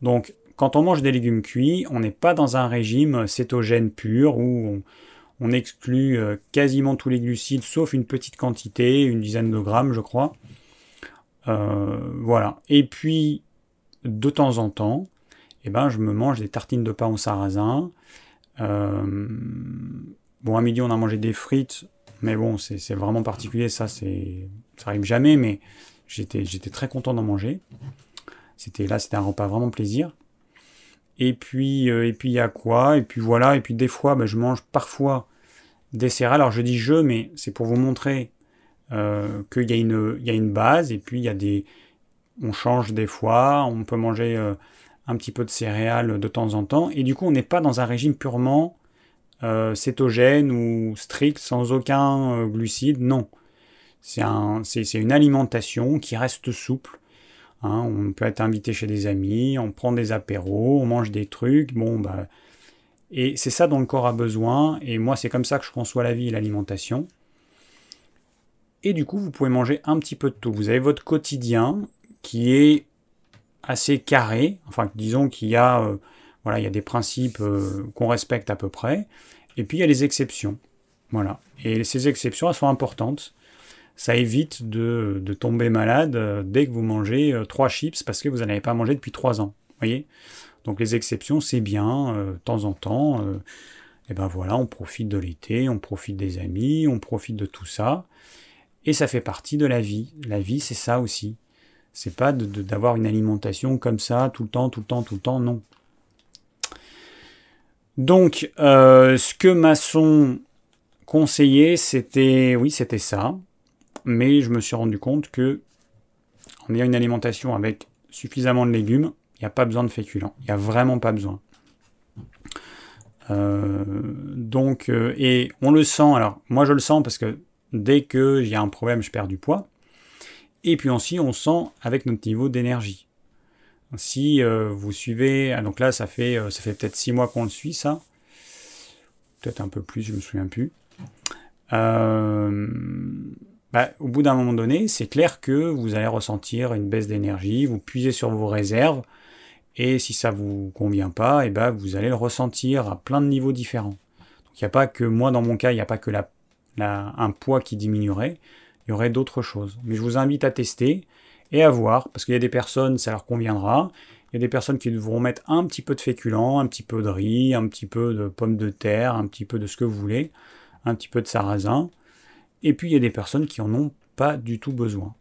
Donc, quand on mange des légumes cuits, on n'est pas dans un régime cétogène pur où on, on exclut euh, quasiment tous les glucides, sauf une petite quantité, une dizaine de grammes, je crois. Euh, voilà. Et puis, de temps en temps, eh ben, je me mange des tartines de pain au sarrasin. Euh, bon, à midi, on a mangé des frites, mais bon, c'est vraiment particulier, ça, c'est, ça arrive jamais, mais j'étais, très content d'en manger. C'était là, c'était un repas vraiment plaisir. Et puis, et puis il y a quoi? Et puis voilà. Et puis des fois, ben, je mange parfois des céréales. Alors je dis je, mais c'est pour vous montrer euh, qu'il y, a une, il y a une base et puis il y a des, on change des fois, on peut manger euh, un petit peu de céréales de temps en temps, et du coup on n'est pas dans un régime purement euh, cétogène ou strict, sans aucun euh, glucide, non. C'est un, une alimentation qui reste souple. Hein. on peut être invité chez des amis, on prend des apéros, on mange des trucs, bon bah... Et c'est ça dont le corps a besoin, et moi c'est comme ça que je conçois la vie et l'alimentation. Et du coup, vous pouvez manger un petit peu de tout. Vous avez votre quotidien qui est assez carré. Enfin, disons qu'il y a, euh, voilà, il y a des principes euh, qu'on respecte à peu près. Et puis il y a les exceptions. Voilà. Et ces exceptions, elles sont importantes. Ça évite de, tomber malade euh, dès que vous mangez trois chips parce que vous n'en avez pas mangé depuis trois ans. Voyez? Donc les exceptions, c'est bien, de temps en temps. et ben voilà, on profite de l'été, on profite des amis, on profite de tout ça. Et ça fait partie de la vie. La vie, c'est ça aussi. C'est pas d'avoir une alimentation comme ça, tout le temps, tout le temps, tout le temps, non. Donc, euh, ce que Masson conseillait, c'était, oui, c'était ça. Mais je me suis rendu compte que en ayant une alimentation avec suffisamment de légumes, il n'y a pas besoin de féculents. Il n'y a vraiment pas besoin. Euh, donc, euh, et on le sent, alors moi je le sens parce que Dès y a un problème, je perds du poids. Et puis aussi, on sent avec notre niveau d'énergie. Si euh, vous suivez, ah, donc là, ça fait, euh, ça fait peut-être six mois qu'on le suit, ça. Peut-être un peu plus, je me souviens plus. Euh, bah, au bout d'un moment donné, c'est clair que vous allez ressentir une baisse d'énergie, vous puisez sur vos réserves, et si ça vous convient pas, et eh ben, vous allez le ressentir à plein de niveaux différents. Donc il n'y a pas que moi dans mon cas, il n'y a pas que la un poids qui diminuerait, il y aurait d'autres choses. Mais je vous invite à tester et à voir, parce qu'il y a des personnes, ça leur conviendra. Il y a des personnes qui devront mettre un petit peu de féculents, un petit peu de riz, un petit peu de pommes de terre, un petit peu de ce que vous voulez, un petit peu de sarrasin. Et puis il y a des personnes qui en ont pas du tout besoin.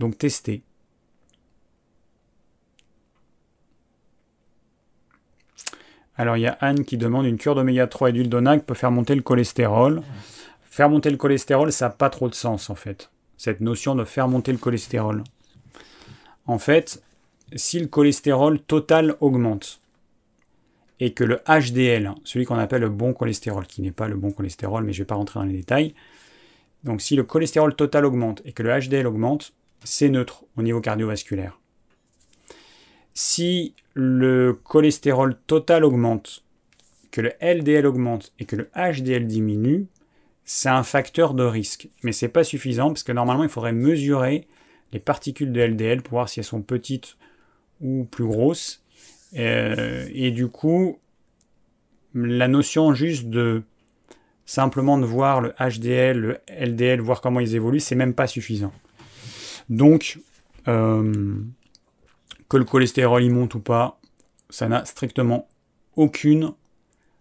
Donc testez. Alors il y a Anne qui demande une cure d'oméga 3 et d'huile d'onag peut faire monter le cholestérol. Faire monter le cholestérol, ça n'a pas trop de sens en fait. Cette notion de faire monter le cholestérol. En fait, si le cholestérol total augmente et que le HDL, celui qu'on appelle le bon cholestérol, qui n'est pas le bon cholestérol, mais je ne vais pas rentrer dans les détails, donc si le cholestérol total augmente et que le HDL augmente, c'est neutre au niveau cardiovasculaire. Si le cholestérol total augmente, que le LDL augmente et que le HDL diminue, c'est un facteur de risque. Mais ce n'est pas suffisant parce que normalement il faudrait mesurer les particules de LDL pour voir si elles sont petites ou plus grosses. Euh, et du coup, la notion juste de simplement de voir le HDL, le LDL, voir comment ils évoluent, c'est même pas suffisant. Donc, euh, que le cholestérol y monte ou pas, ça n'a strictement aucune,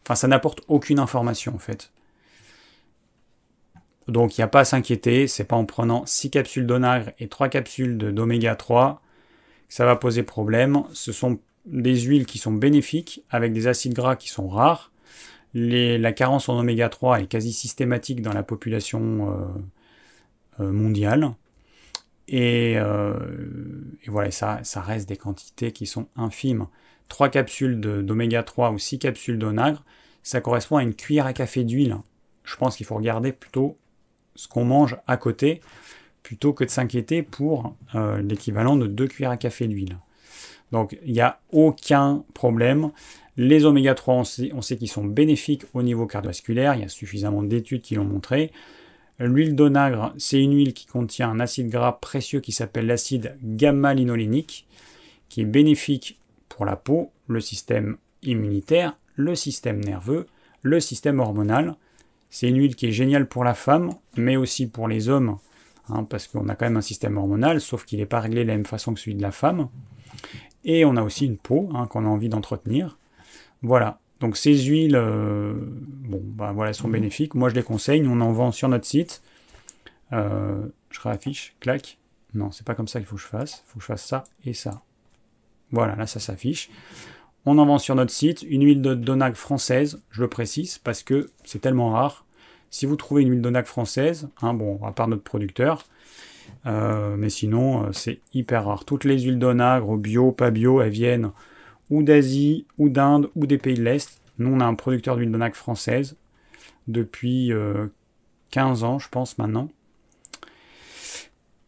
enfin ça n'apporte aucune information en fait. Donc il n'y a pas à s'inquiéter, c'est pas en prenant 6 capsules d'onagre et 3 capsules d'oméga 3 que ça va poser problème. Ce sont des huiles qui sont bénéfiques avec des acides gras qui sont rares. la carence en oméga 3 est quasi systématique dans la population euh, euh, mondiale. Euh, et, voilà, ça, ça, reste des quantités qui sont infimes. 3 capsules d'oméga 3 ou 6 capsules d'onagre, ça correspond à une cuillère à café d'huile. Je pense qu'il faut regarder plutôt ce qu'on mange à côté, plutôt que de s'inquiéter pour euh, l'équivalent de 2 cuillères à café d'huile. Donc il n'y a aucun problème. Les oméga 3, on sait, on sait qu'ils sont bénéfiques au niveau cardiovasculaire, il y a suffisamment d'études qui l'ont montré. L'huile d'onagre, c'est une huile qui contient un acide gras précieux qui s'appelle l'acide gamma-linolénique, qui est bénéfique pour la peau, le système immunitaire, le système nerveux, le système hormonal. C'est une huile qui est géniale pour la femme, mais aussi pour les hommes, hein, parce qu'on a quand même un système hormonal, sauf qu'il n'est pas réglé de la même façon que celui de la femme. Et on a aussi une peau hein, qu'on a envie d'entretenir. Voilà, donc ces huiles, euh, bon, bah voilà, sont bénéfiques. Moi, je les conseille. On en vend sur notre site. Euh, je réaffiche, clac. Non, c'est pas comme ça qu'il faut que je fasse. Il faut que je fasse ça et ça. Voilà, là, ça s'affiche. On en vend sur notre site une huile de Donag française, je le précise, parce que c'est tellement rare. Si vous trouvez une huile Donag française, hein, bon, à part notre producteur, mais sinon, c'est hyper rare. Toutes les huiles d'onagre, bio, pas bio, elles viennent ou d'Asie, ou d'Inde, ou des pays de l'Est. Nous, on a un producteur d'huile d'onagre française depuis 15 ans, je pense, maintenant.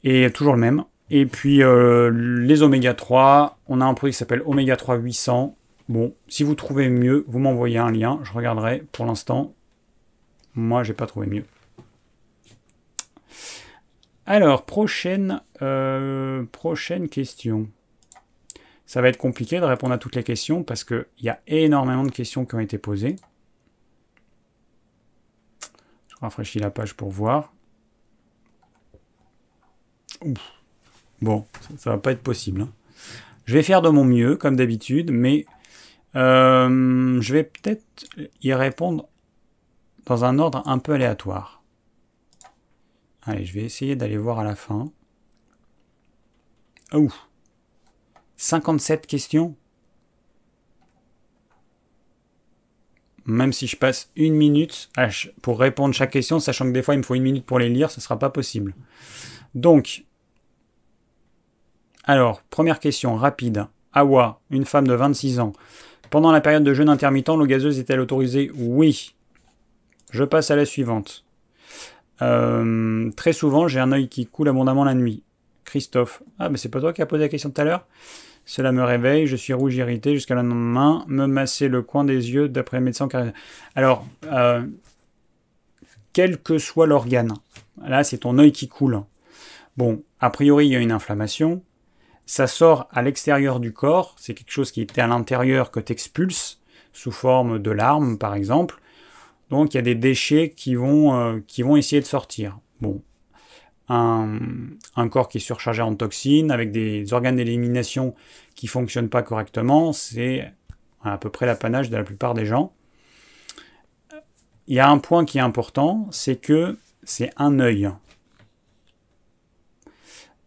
Et toujours le même. Et puis euh, les oméga 3, on a un produit qui s'appelle oméga 3 800. Bon, si vous trouvez mieux, vous m'envoyez un lien, je regarderai. Pour l'instant, moi, j'ai pas trouvé mieux. Alors, prochaine, euh, question. Ça va être compliqué de répondre à toutes les questions parce qu'il y a énormément de questions qui ont été posées. Je rafraîchis la page pour voir. Bon, ça, va pas être possible. Hein. Je vais faire de mon mieux, comme d'habitude, mais euh, je vais peut-être y répondre dans un ordre un peu aléatoire. Allez, je vais essayer d'aller voir à la fin. Ouh 57 questions Même si je passe une minute pour répondre chaque question, sachant que des fois il me faut une minute pour les lire, ce ne sera pas possible. Donc, alors, première question rapide. Awa, une femme de 26 ans. Pendant la période de jeûne intermittent, l'eau gazeuse est-elle autorisée? Oui. Je passe à la suivante. Euh, très souvent, j'ai un œil qui coule abondamment la nuit. Christophe. Ah, mais c'est pas toi qui as posé la question tout à l'heure? Cela me réveille, je suis rouge irrité jusqu'à la main, me masser le coin des yeux d'après médecin. Alors, euh, quel que soit l'organe, là c'est ton œil qui coule. Bon, a priori il y a une inflammation, ça sort à l'extérieur du corps, c'est quelque chose qui était à l'intérieur que tu expulses, sous forme de larmes par exemple. Donc il y a des déchets qui vont, euh, qui vont essayer de sortir. Bon, un, corps qui est surchargé en toxines, avec des organes d'élimination qui ne fonctionnent pas correctement, c'est à peu près l'apanage de la plupart des gens. Il y a un point qui est important, c'est que c'est un œil.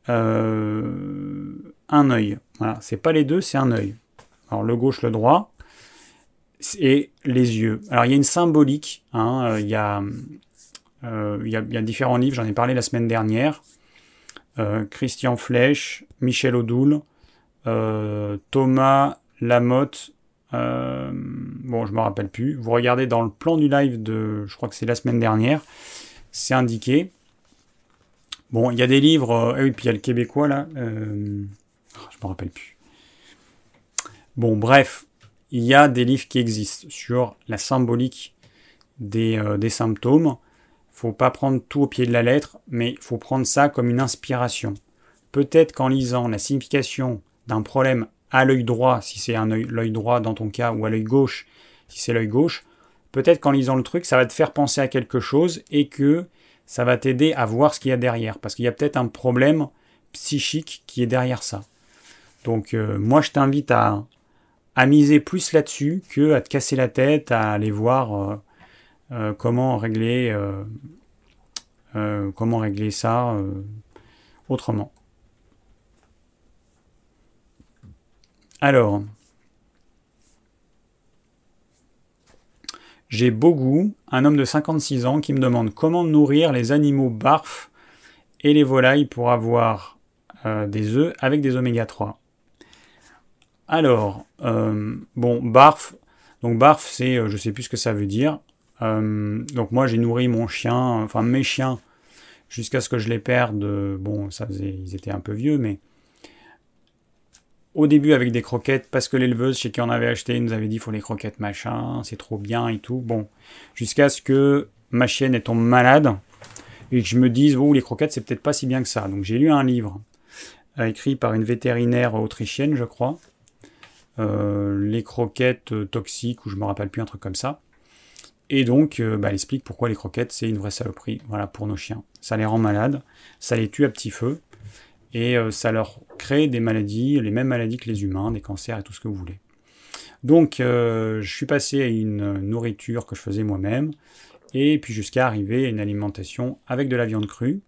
Euh, un œil. Voilà, c'est pas les deux, c'est un œil. Alors le gauche, le droit, et les yeux. Alors il y a une symbolique, hein, euh, il, y a, euh, il, y a, différents livres, j'en ai parlé la semaine dernière. Christian Flech, Michel Odoul, Thomas Lamotte, bon je me rappelle plus. Vous regardez dans le plan du live de, je crois que c'est la semaine dernière, c'est indiqué. Bon, il y a des livres, euh, et puis il y a le québécois là, euh, je me rappelle plus. Bon, bref, il y a des livres qui existent sur la symbolique des, euh, des symptômes. Faut pas prendre tout au pied de la lettre, mais faut prendre ça comme une inspiration. Peut-être qu'en lisant la signification d'un problème à l'œil droit, si c'est un l'œil droit dans ton cas, ou à l'œil gauche, si c'est l'œil gauche, peut-être qu'en lisant le truc, ça va te faire penser à quelque chose et que ça va t'aider à voir ce qu'il y a derrière, parce qu'il y a peut-être un problème psychique qui est derrière ça. Donc euh, moi je t'invite à, à, miser plus là-dessus que à te casser la tête, à aller voir euh, euh, comment régler ça autrement. Alors, J'ai goût, un homme de 56 ans, qui me demande comment nourrir les animaux barf et les volailles pour avoir des œufs avec des oméga 3. Alors, euh, bon, barf, donc barf, c'est, euh, je sais plus ce que ça veut dire. donc moi, j'ai nourri mon chien, enfin mes chiens, jusqu'à ce que je les perde. Bon, ça faisait, ils étaient un peu vieux, mais au début avec des croquettes parce que l'éleveuse chez qui on avait acheté nous avait dit faut les croquettes machin, c'est trop bien et tout. Bon, jusqu'à ce que ma chienne tombe malade et que je me dise oh les croquettes c'est peut-être pas si bien que ça. Donc j'ai lu un livre euh, écrit par une vétérinaire autrichienne je crois. Euh, les croquettes euh, toxiques ou je me rappelle plus un truc comme ça. Et donc, bah, elle explique pourquoi les croquettes, c'est une vraie saloperie. Voilà, pour nos chiens. Ça les rend malades, ça les tue à petit feu et euh, ça leur crée des maladies, les mêmes maladies que les humains, des cancers et tout ce que vous voulez. Donc euh, je suis passé à une nourriture que je faisais moi-même, et puis jusqu'à arriver à une alimentation avec de la viande crue,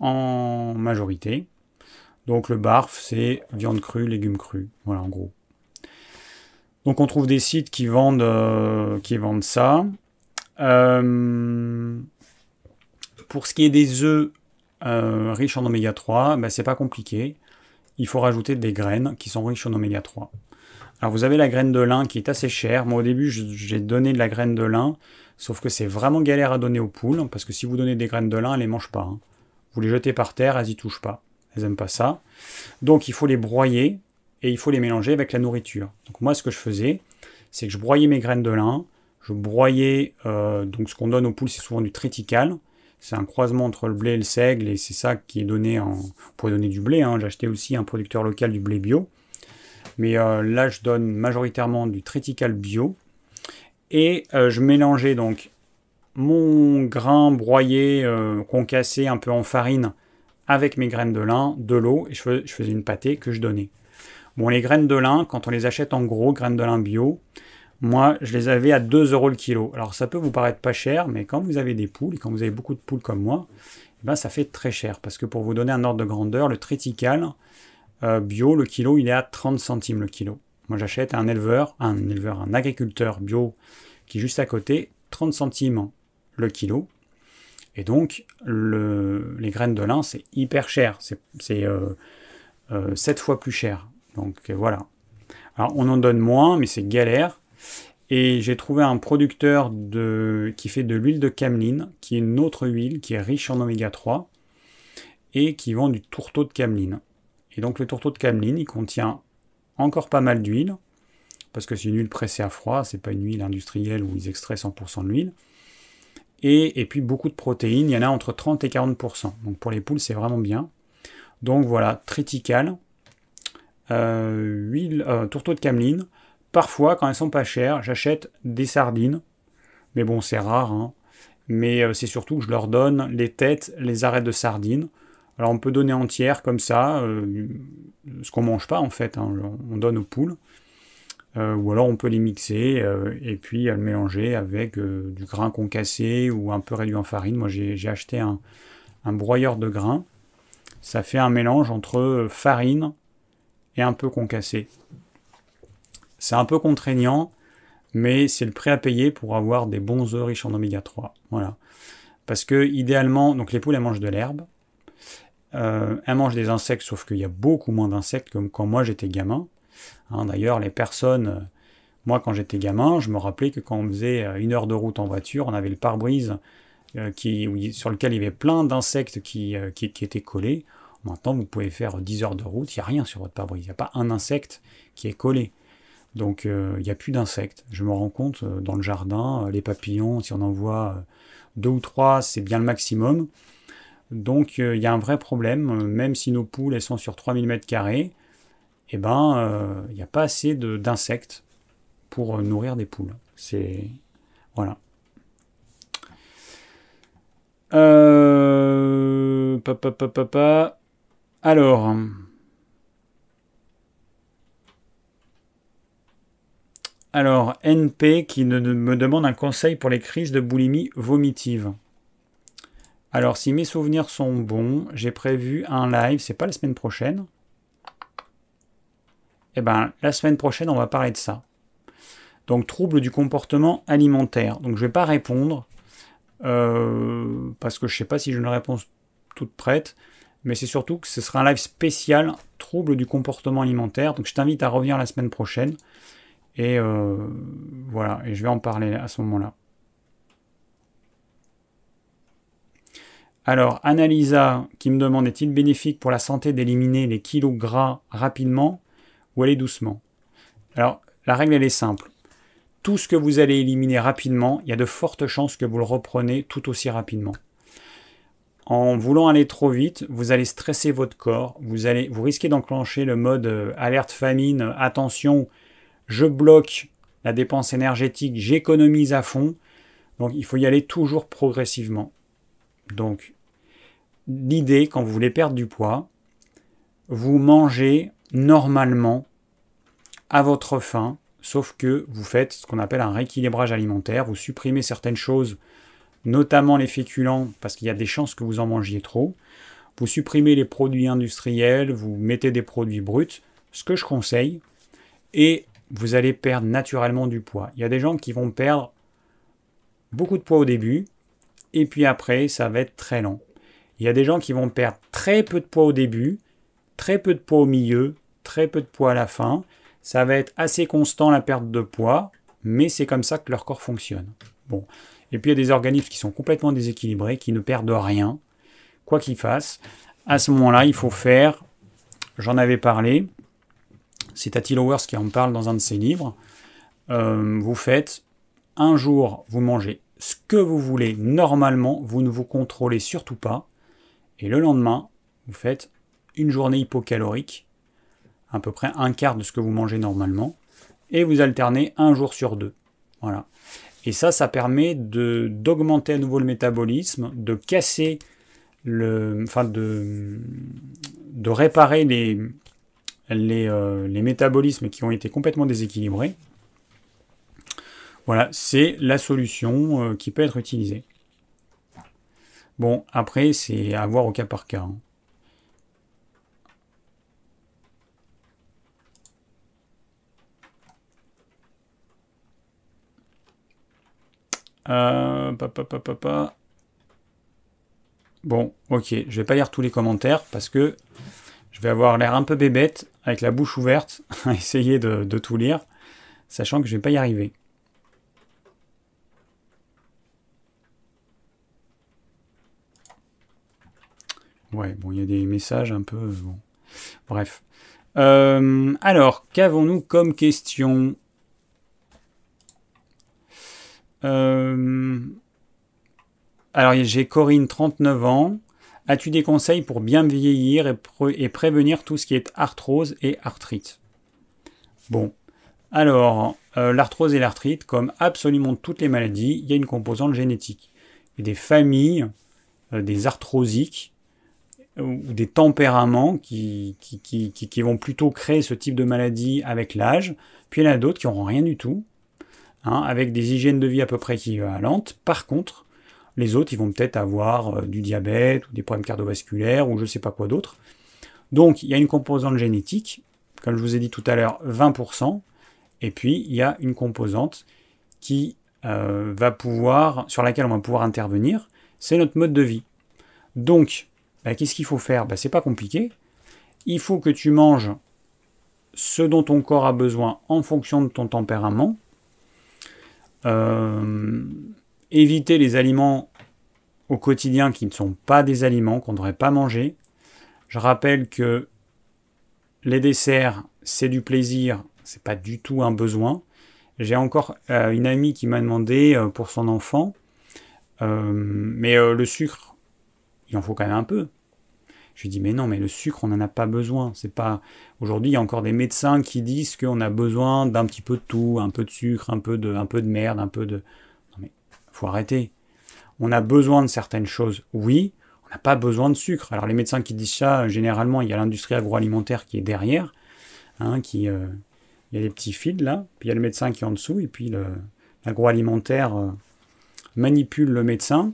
en majorité. Donc le barf, c'est viande crue, légumes crus, voilà en gros. Donc on trouve des sites qui vendent, euh, ça. pour ce qui est des œufs, euh, riche en oméga 3, ben, c'est pas compliqué. Il faut rajouter des graines qui sont riches en oméga 3. Alors vous avez la graine de lin qui est assez chère. Moi au début j'ai donné de la graine de lin, sauf que c'est vraiment galère à donner aux poules, parce que si vous donnez des graines de lin, elles les mangent pas. Hein. Vous les jetez par terre, elles y touchent pas. Elles aiment pas ça. Donc il faut les broyer et il faut les mélanger avec la nourriture. Donc moi ce que je faisais, c'est que je broyais mes graines de lin, je broyais, euh, donc ce qu'on donne aux poules c'est souvent du triticale, c'est un croisement entre le blé et le seigle, et c'est ça qui est donné en... pour donner du blé, hein. j'ai acheté aussi un producteur local du blé bio, mais euh, là je donne majoritairement du triticale bio, et euh, je mélangeais donc mon grain broyé, concassé un peu en farine, avec mes graines de lin, de l'eau, et je faisais une pâtée que je donnais. Bon, les graines de lin, quand on les achète en gros, graines de lin bio, moi, je les avais à 2 euros le kilo. Alors, ça peut vous paraître pas cher, mais quand vous avez des poules, et quand vous avez beaucoup de poules comme moi, eh ben, ça fait très cher. Parce que pour vous donner un ordre de grandeur, le triticale euh, bio, le kilo, il est à 30 centimes le kilo. Moi, j'achète un éleveur, un éleveur, un agriculteur bio qui est juste à côté, 30 centimes le kilo. Et donc, les graines de lin, c'est hyper cher. C'est 7 euh, euh, fois plus cher. Donc euh, voilà. Alors on en donne moins, mais c'est galère. Et j'ai trouvé un producteur qui fait de l'huile de cameline, qui est une autre huile qui est riche en oméga 3 et qui vend du tourteau de cameline. Et donc le tourteau de cameline, il contient encore pas mal d'huile, parce que c'est une huile pressée à froid, c'est pas une huile industrielle où ils extraient 100% de l'huile. Et, et, puis beaucoup de protéines, il y en a entre 30 et 40%. Donc pour les poules, c'est vraiment bien. Donc voilà, triticale, euh, huile, euh, tourteau de cameline. Parfois, quand elles sont pas chères, j'achète des sardines. Mais bon, c'est rare. Hein. Mais euh, c'est surtout que je leur donne les têtes, les arêtes de sardines. Alors on peut donner entière comme ça, ce qu'on mange pas en fait, hein, on donne aux poules. ou alors on peut les mixer et puis le mélanger avec du grain concassé ou un peu réduit en farine. Moi j'ai acheté un, un, broyeur de grains. Ça fait un mélange entre farine, un peu concassé. C'est un peu contraignant, mais c'est le prix à payer pour avoir des bons œufs riches en oméga 3. Voilà. Parce que idéalement, donc les poules elles mangent de l'herbe, euh, elles mangent des insectes, sauf qu'il y a beaucoup moins d'insectes que quand moi j'étais gamin. Hein, d'ailleurs, les personnes, moi quand j'étais gamin, je me rappelais que quand on faisait euh, une heure de route en voiture, on avait le pare-brise euh, qui, sur lequel il y avait plein d'insectes qui, étaient collés. Maintenant, vous pouvez faire 10 heures de route, il n'y a rien sur votre pare-brise. Il n'y a pas un insecte qui est collé. Donc, euh, il n'y a plus d'insectes. Je me rends compte, euh, dans le jardin, euh, les papillons, si on en voit deux ou trois, c'est bien le maximum. Donc, il y a un vrai problème. Même si nos poules, sont sur 3000 m2, eh ben, il n'y a pas assez d'insectes pour nourrir des poules. C'est... Voilà. Euh... alors. NP qui me demande un conseil pour les crises de boulimie vomitive. Alors, si mes souvenirs sont bons, j'ai prévu un live, c'est pas la semaine prochaine. Eh ben, la semaine prochaine, on va parler de ça. Donc, trouble du comportement alimentaire. Donc, je vais pas répondre euh, parce que je sais pas si j'ai une réponse toute prête mais c'est surtout que ce sera un live spécial trouble du comportement alimentaire. Donc je t'invite à revenir la semaine prochaine. Et euh, voilà, et je vais en parler à ce moment-là. Alors, Annalisa qui me demande est-il bénéfique pour la santé d'éliminer les kilos gras rapidement ou aller doucement? Alors, la règle elle est simple. Tout ce que vous allez éliminer rapidement, il y a de fortes chances que vous le reprenez tout aussi rapidement. En voulant aller trop vite, vous allez stresser votre corps, vous, risquez d'enclencher le mode euh, alerte famine, attention, je bloque la dépense énergétique, j'économise à fond. Donc il faut y aller toujours progressivement. Donc l'idée, quand vous voulez perdre du poids, vous mangez normalement à votre faim, sauf que vous faites ce qu'on appelle un rééquilibrage alimentaire, vous supprimez certaines choses notamment les féculents, parce qu'il y a des chances que vous en mangiez trop. Vous supprimez les produits industriels, vous mettez des produits bruts, ce que je conseille, et vous allez perdre naturellement du poids. Il y a des gens qui vont perdre beaucoup de poids au début, et puis après, ça va être très lent. Il y a des gens qui vont perdre très peu de poids au début, très peu de poids au milieu, très peu de poids à la fin. Ça va être assez constant la perte de poids, mais c'est comme ça que leur corps fonctionne. Bon. Et puis il y a des organismes qui sont complètement déséquilibrés, qui ne perdent rien, quoi qu'ils fassent. À ce moment-là, il faut faire, j'en avais parlé, c'est Tati Lowers qui en parle dans un de ses livres. Euh, vous faites un jour, vous mangez ce que vous voulez normalement, vous ne vous contrôlez surtout pas. Et le lendemain, vous faites une journée hypocalorique, à peu près un quart de ce que vous mangez normalement, et vous alternez un jour sur deux. Voilà. Et ça, ça permet d'augmenter à nouveau le métabolisme, de casser le, enfin de, de réparer les, les, euh, les métabolismes qui ont été complètement déséquilibrés. Voilà, c'est la solution euh, qui peut être utilisée. Bon, après, c'est à voir au cas par cas. Hein. Euh, bon, ok, je vais pas lire tous les commentaires parce que je vais avoir l'air un peu bébête avec la bouche ouverte [laughs] à essayer de, de, tout lire, sachant que je vais pas y arriver. Ouais, bon, il y a des messages un peu. Bon. Bref. Euh, alors, qu'avons-nous comme question? Euh, Alors, j'ai Corinne, 39 ans. As-tu des conseils pour bien vieillir et, prévenir tout ce qui est arthrose et arthrite? Bon. Alors, euh, l'arthrose et l'arthrite, comme absolument toutes les maladies, il y a une composante génétique. Il y a des familles, des arthrosiques, ou des tempéraments qui, qui, vont plutôt créer ce type de maladie avec l'âge. Puis il y en a d'autres qui n'auront rien du tout, hein, avec des hygiènes de vie à peu près équivalentes. Par contre, les autres, ils vont peut-être avoir euh, du diabète ou des problèmes cardiovasculaires ou je ne sais pas quoi d'autre. Donc il y a une composante génétique, comme je vous ai dit tout à l'heure, 20%, et puis il y a une composante qui euh, va pouvoir, sur laquelle on va pouvoir intervenir, c'est notre mode de vie. Donc, bah, qu'est-ce qu'il faut faire? Bah, C'est pas compliqué. Il faut que tu manges ce dont ton corps a besoin en fonction de ton tempérament. Euh, éviter les aliments au quotidien qui ne sont pas des aliments, qu'on ne devrait pas manger. Je rappelle que les desserts, c'est du plaisir, c'est pas du tout un besoin. J'ai encore euh, une amie qui m'a demandé euh, pour son enfant, mais le sucre, il en faut quand même un peu. Je lui dis mais non, mais le sucre, on n'en a pas besoin. C'est pas. Aujourd'hui, il y a encore des médecins qui disent qu'on a besoin d'un petit peu de tout, un peu de sucre, un peu de, un peu de merde, un peu de. Non mais faut arrêter. On a besoin de certaines choses, oui. On n'a pas besoin de sucre. Alors les médecins qui disent ça, généralement, il y a l'industrie agroalimentaire qui est derrière, hein, qui, euh, il y a les petits fils là, puis il y a le médecin qui est en dessous, et puis l'agroalimentaire euh, manipule le médecin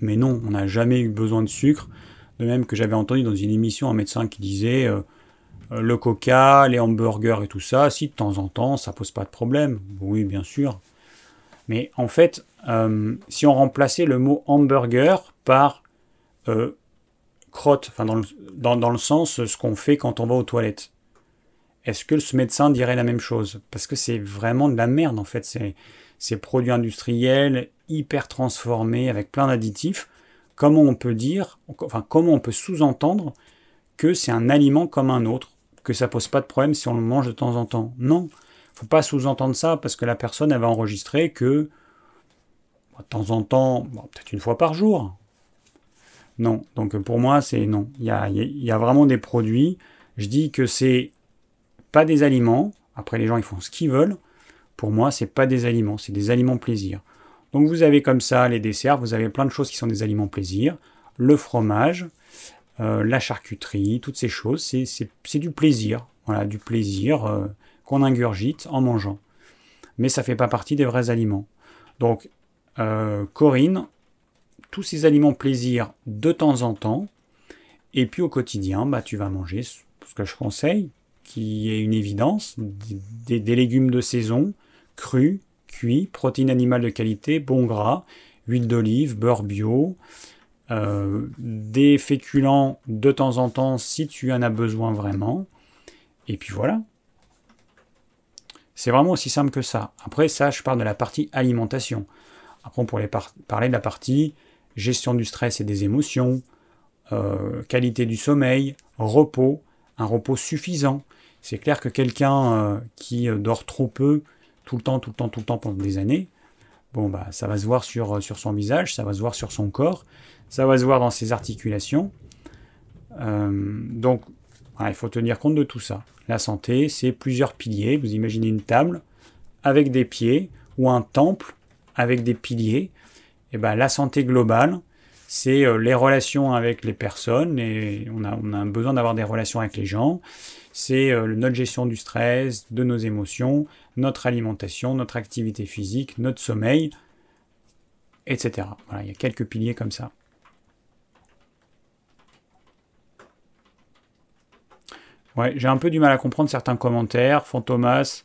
mais non, on n'a jamais eu besoin de sucre. De même que j'avais entendu dans une émission un médecin qui disait euh, euh, le coca, les hamburgers et tout ça, si de temps en temps, ça pose pas de problème. Oui, bien sûr. Mais en fait, euh, si on remplaçait le mot hamburger par crotte, enfin dans le, sens ce qu'on fait quand on va aux toilettes, est-ce que ce médecin dirait la même chose? Parce que c'est vraiment de la merde en fait. C'est ces produits industriels hyper transformés avec plein d'additifs, comment on peut dire, enfin comment on peut sous-entendre que c'est un aliment comme un autre, que ça pose pas de problème si on le mange de temps en temps. Non, faut pas sous-entendre ça parce que la personne elle va enregistrer que de temps en temps, peut-être une fois par jour. Non, donc pour moi c'est non. Il y a, y a, vraiment des produits. Je dis que c'est pas des aliments. Après les gens ils font ce qu'ils veulent. Pour moi, c'est pas des aliments, c'est des aliments plaisir. Donc vous avez comme ça les desserts, vous avez plein de choses qui sont des aliments plaisir, le fromage, euh, la charcuterie, toutes ces choses, c'est du plaisir, voilà, du plaisir euh, qu'on ingurgite en mangeant. Mais ça ne fait pas partie des vrais aliments. Donc euh, Corinne, tous ces aliments plaisir de temps en temps, et puis au quotidien, bah, tu vas manger ce que je conseille, qui est une évidence, des légumes de saison, cru, protéines animales de qualité, bon gras, huile d'olive, beurre bio, des féculents de temps en temps si tu en as besoin vraiment. Et puis voilà. C'est vraiment aussi simple que ça. Après, ça, je parle de la partie alimentation. Après, on pourrait parler de la partie gestion du stress et des émotions, euh, qualité du sommeil, repos, un repos suffisant. C'est clair que quelqu'un euh, qui euh, dort trop peu, tout le temps, tout le temps, tout le temps pendant des années, bon bah ça va se voir sur, sur son visage, ça va se voir sur son corps, ça va se voir dans ses articulations. donc il faut tenir compte de tout ça. La santé, c'est plusieurs piliers. Vous imaginez une table avec des pieds ou un temple avec des piliers. Et ben, la santé globale, c'est euh, les relations avec les personnes, et on a, on a besoin d'avoir des relations avec les gens. C'est euh, notre gestion du stress, de nos émotions, notre alimentation, notre activité physique, notre sommeil, etc. Voilà, il y a quelques piliers comme ça. Ouais, j'ai un peu du mal à comprendre certains commentaires. Fantomas,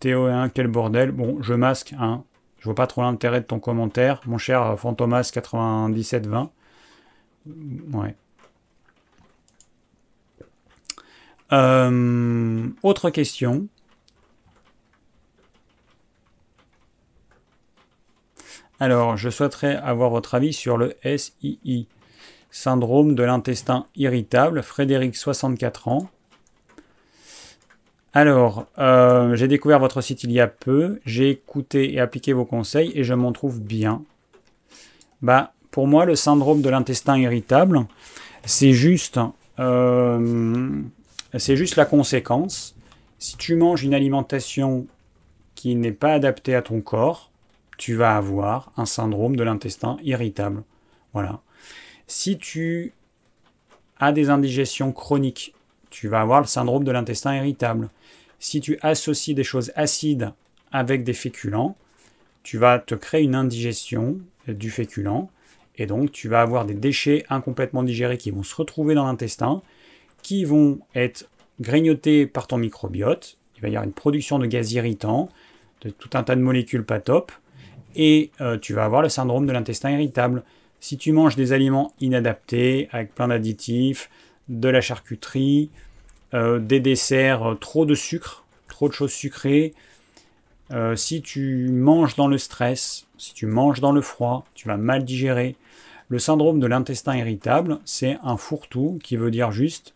Théo1, quel bordel. Bon, je masque, hein. Je vois pas trop l'intérêt de ton commentaire, mon cher Fantomas9720. Ouais. Euh, autre question. Alors, je souhaiterais avoir votre avis sur le SII, syndrome de l'intestin irritable, Frédéric, 64 ans. Alors, euh, j'ai découvert votre site il y a peu, j'ai écouté et appliqué vos conseils et je m'en trouve bien. Bah, pour moi, le syndrome de l'intestin irritable, c'est juste, euh, c'est juste la conséquence. Si tu manges une alimentation qui n'est pas adaptée à ton corps, tu vas avoir un syndrome de l'intestin irritable. Voilà. Si tu as des indigestions chroniques, tu vas avoir le syndrome de l'intestin irritable si tu associes des choses acides avec des féculents, tu vas te créer une indigestion du féculent et donc tu vas avoir des déchets incomplètement digérés qui vont se retrouver dans l'intestin, qui vont être grignotés par ton microbiote. Il va y avoir une production de gaz irritants, de tout un tas de molécules pas top, et euh, tu vas avoir le syndrome de l'intestin irritable. Si tu manges des aliments inadaptés, avec plein d'additifs, de la charcuterie, euh, des desserts, euh, trop de sucre, trop de choses sucrées. Si tu manges dans le stress, si tu manges dans le froid, tu vas mal digérer. Le syndrome de l'intestin irritable, c'est un fourre-tout qui veut dire juste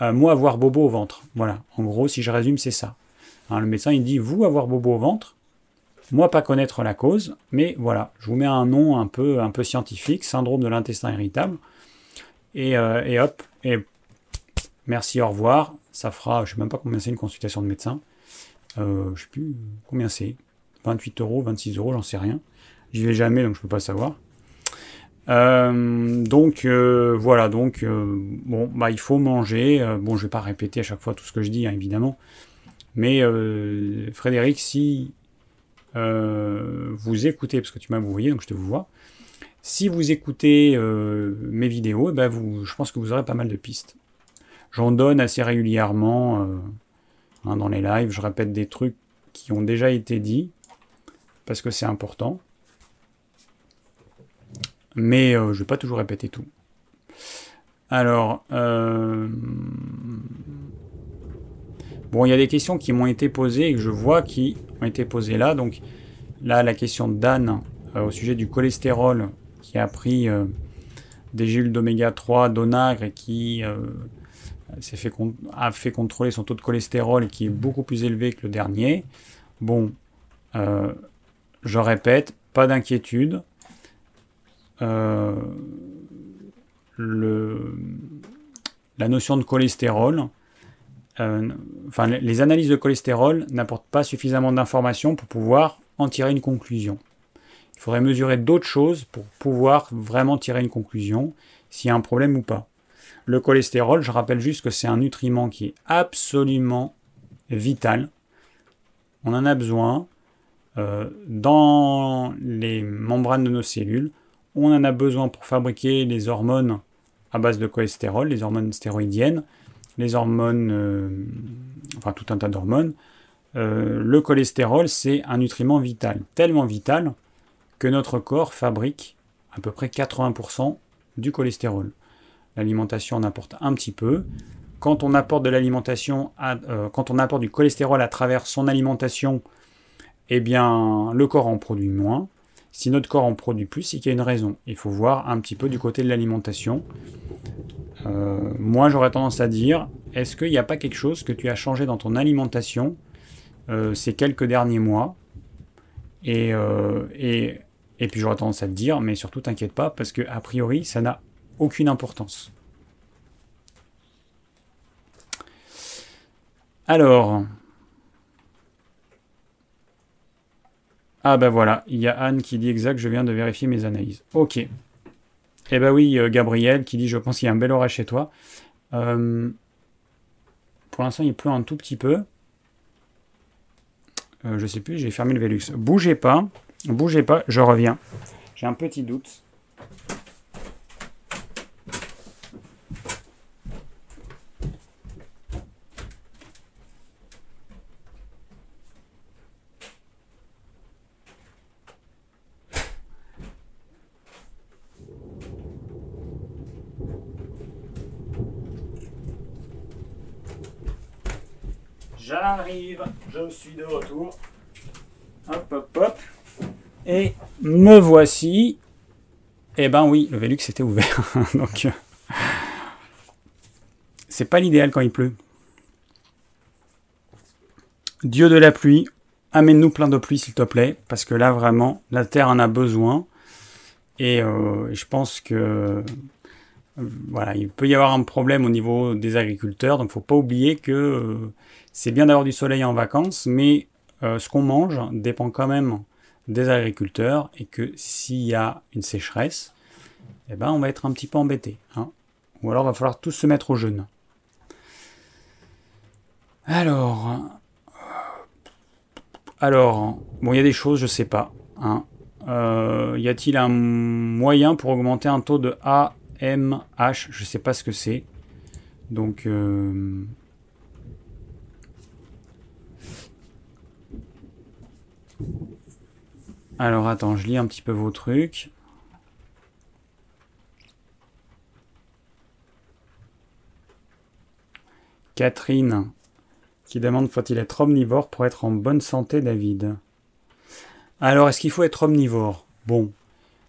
moi avoir bobo au ventre. Voilà, en gros, si je résume, c'est ça. Hein, le médecin, il dit vous avoir bobo au ventre, moi pas connaître la cause, mais voilà, je vous mets un nom un peu, un peu scientifique, syndrome de l'intestin irritable, et, et hop, et Merci, au revoir. Ça fera, je ne sais même pas combien c'est une consultation de médecin. Euh, je ne sais plus combien c'est. 28 euros, 26 euros, j'en sais rien. J'y vais jamais, donc je ne peux pas savoir. Euh, donc euh, voilà, donc bon, bah il faut manger. bon, je vais pas répéter à chaque fois tout ce que je dis, hein, évidemment. Mais Frédéric, si vous écoutez, parce que tu m'as voyé, donc je te vous vois. Si vous écoutez mes vidéos, bah vous, je pense que vous aurez pas mal de pistes. J'en donne assez régulièrement euh, hein, dans les lives. Je répète des trucs qui ont déjà été dits parce que c'est important. Mais euh, je ne vais pas toujours répéter tout. Alors, euh, bon, il y a des questions qui m'ont été posées et que je vois qui ont été posées là. Donc là, la question d'Anne au sujet du cholestérol qui a pris des gélules d'oméga 3 d'onagre et qui fait a fait contrôler son taux de cholestérol qui est beaucoup plus élevé que le dernier. Bon, euh, je répète, pas d'inquiétude. Euh, la notion de cholestérol, euh, enfin les analyses de cholestérol n'apportent pas suffisamment d'informations pour pouvoir en tirer une conclusion. Il faudrait mesurer d'autres choses pour pouvoir vraiment tirer une conclusion s'il y a un problème ou pas. Le cholestérol, je rappelle juste que c'est un nutriment qui est absolument vital. On en a besoin euh, dans les membranes de nos cellules. On en a besoin pour fabriquer les hormones à base de cholestérol, les hormones stéroïdiennes, les hormones, euh, enfin tout un tas d'hormones. Euh, le cholestérol, c'est un nutriment vital, tellement vital que notre corps fabrique à peu près 80% du cholestérol. L'alimentation en apporte un petit peu. Quand on apporte de l'alimentation, euh, quand on apporte du cholestérol à travers son alimentation, eh bien, le corps en produit moins. Si notre corps en produit plus, c'est qu'il y a une raison. Il faut voir un petit peu du côté de l'alimentation. Euh, moi, j'aurais tendance à dire, est-ce qu'il n'y a pas quelque chose que tu as changé dans ton alimentation euh, ces quelques derniers mois? Et, et, et, puis j'aurais tendance à te dire, mais surtout t'inquiète pas, parce que a priori, ça n'a aucune importance. Alors. Ah ben voilà, il y a Anne qui dit exact, je viens de vérifier mes analyses. Ok. Eh ben oui, euh, Gabriel qui dit je pense qu'il y a un bel orage chez toi. Euh, pour l'instant, il pleut un tout petit peu. Euh, je sais plus, j'ai fermé le Velux. Bougez pas, bougez pas, je reviens. J'ai un petit doute. J'arrive, je suis de retour. Hop, hop, hop. Et me voici. Eh ben oui, le Velux était ouvert. [laughs] Donc, euh, c'est pas l'idéal quand il pleut. Dieu de la pluie, amène-nous plein de pluie s'il te plaît, parce que là vraiment, la terre en a besoin. Et euh, je pense que voilà, il peut y avoir un problème au niveau des agriculteurs, donc il ne faut pas oublier que euh, c'est bien d'avoir du soleil en vacances, mais euh, ce qu'on mange dépend quand même des agriculteurs et que s'il y a une sécheresse, eh ben, on va être un petit peu embêté. Hein. Ou alors il va falloir tous se mettre au jeûne. Alors, alors, bon, il y a des choses, je ne sais pas. Hein. Euh, y a-t-il un moyen pour augmenter un taux de A MH, je sais pas ce que c'est. Donc... Euh, alors attends, je lis un petit peu vos trucs. Catherine qui demande faut-il être omnivore pour être en bonne santé David? Alors est-ce qu'il faut être omnivore? Bon,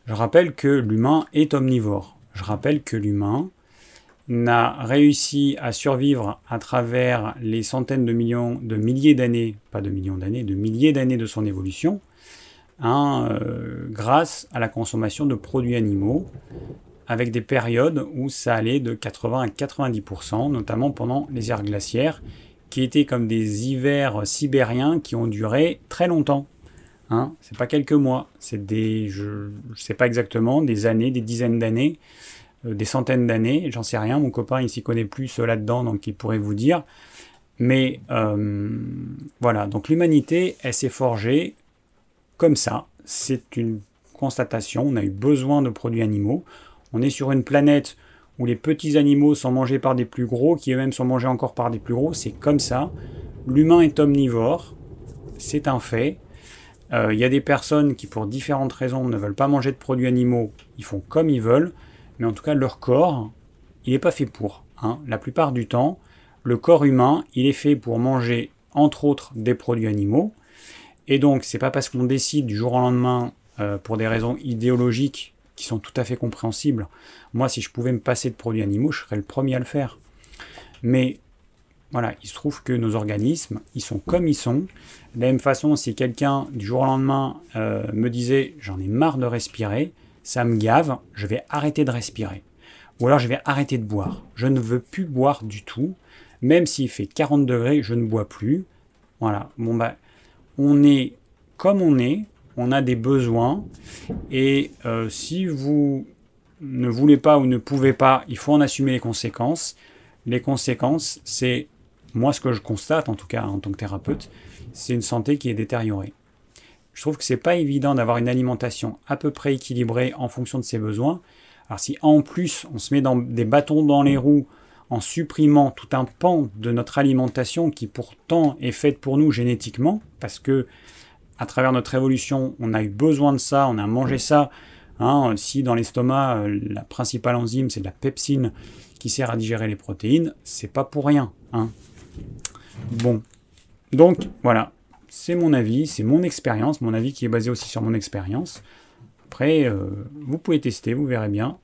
je rappelle que l'humain est omnivore. Je rappelle que l'humain n'a réussi à survivre à travers les centaines de millions, de milliers d'années, pas de millions d'années, de milliers d'années de son évolution, hein, euh, grâce à la consommation de produits animaux, avec des périodes où ça allait de 80 à 90%, notamment pendant les ères glaciaires, qui étaient comme des hivers sibériens qui ont duré très longtemps. Hein, c'est pas quelques mois, c'est des, je ne sais pas exactement, des années, des dizaines d'années, euh, des centaines d'années, j'en sais rien. Mon copain, il s'y connaît plus là-dedans, donc il pourrait vous dire. Mais euh, voilà, donc l'humanité, elle s'est forgée comme ça. C'est une constatation. On a eu besoin de produits animaux. On est sur une planète où les petits animaux sont mangés par des plus gros, qui eux-mêmes sont mangés encore par des plus gros. C'est comme ça. L'humain est omnivore. C'est un fait. Il euh, y a des personnes qui, pour différentes raisons, ne veulent pas manger de produits animaux, ils font comme ils veulent, mais en tout cas, leur corps, il n'est pas fait pour. Hein. La plupart du temps, le corps humain, il est fait pour manger, entre autres, des produits animaux. Et donc, c'est pas parce qu'on décide du jour au lendemain, euh, pour des raisons idéologiques qui sont tout à fait compréhensibles. Moi, si je pouvais me passer de produits animaux, je serais le premier à le faire. Mais voilà, il se trouve que nos organismes, ils sont comme ils sont. De la même façon, si quelqu'un du jour au lendemain euh, me disait j'en ai marre de respirer, ça me gave, je vais arrêter de respirer. Ou alors je vais arrêter de boire. Je ne veux plus boire du tout. Même s'il fait 40 degrés, je ne bois plus. Voilà. Bon bah, on est comme on est, on a des besoins. Et euh, si vous ne voulez pas ou ne pouvez pas, il faut en assumer les conséquences. Les conséquences, c'est moi, ce que je constate, en tout cas en tant que thérapeute, c'est une santé qui est détériorée. Je trouve que c'est pas évident d'avoir une alimentation à peu près équilibrée en fonction de ses besoins. Alors si en plus on se met dans des bâtons dans les roues en supprimant tout un pan de notre alimentation qui pourtant est faite pour nous génétiquement, parce que à travers notre évolution, on a eu besoin de ça, on a mangé ça, Hein, si dans l'estomac, euh, la principale enzyme, c'est de la pepsine qui sert à digérer les protéines, c'est pas pour rien. Hein. Bon. Donc, voilà. C'est mon avis, c'est mon expérience, mon avis qui est basé aussi sur mon expérience. Après, euh, vous pouvez tester, vous verrez bien.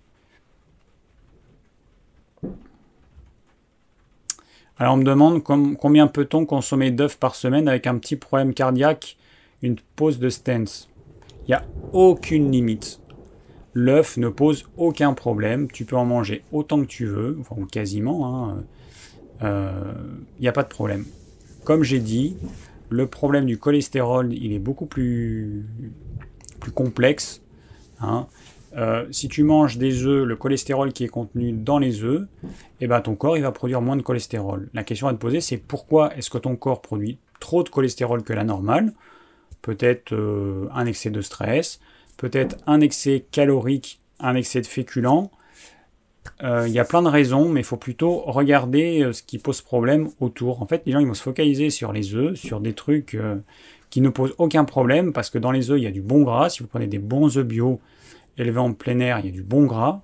Alors on me demande combien peut-on consommer d'œufs par semaine avec un petit problème cardiaque, une pause de stents. Il n'y a aucune limite. L'œuf ne pose aucun problème. Tu peux en manger autant que tu veux, enfin quasiment. Hein. Euh, il n'y a pas de problème. Comme j'ai dit, le problème du cholestérol, il est beaucoup plus, complexe. Hein. Euh, si tu manges des œufs, le cholestérol qui est contenu dans les œufs, eh ben ton corps il va produire moins de cholestérol. La question à te poser, c'est pourquoi est-ce que ton corps produit trop de cholestérol que la normale? Peut-être euh, un excès de stress, peut-être un excès calorique, un excès de féculents. Euh, il y a plein de raisons, mais il faut plutôt regarder ce qui pose problème autour. En fait, les gens ils vont se focaliser sur les œufs, sur des trucs qui ne posent aucun problème, parce que dans les œufs, il y a du bon gras. Si vous prenez des bons œufs bio, élevé en plein air, il y a du bon gras,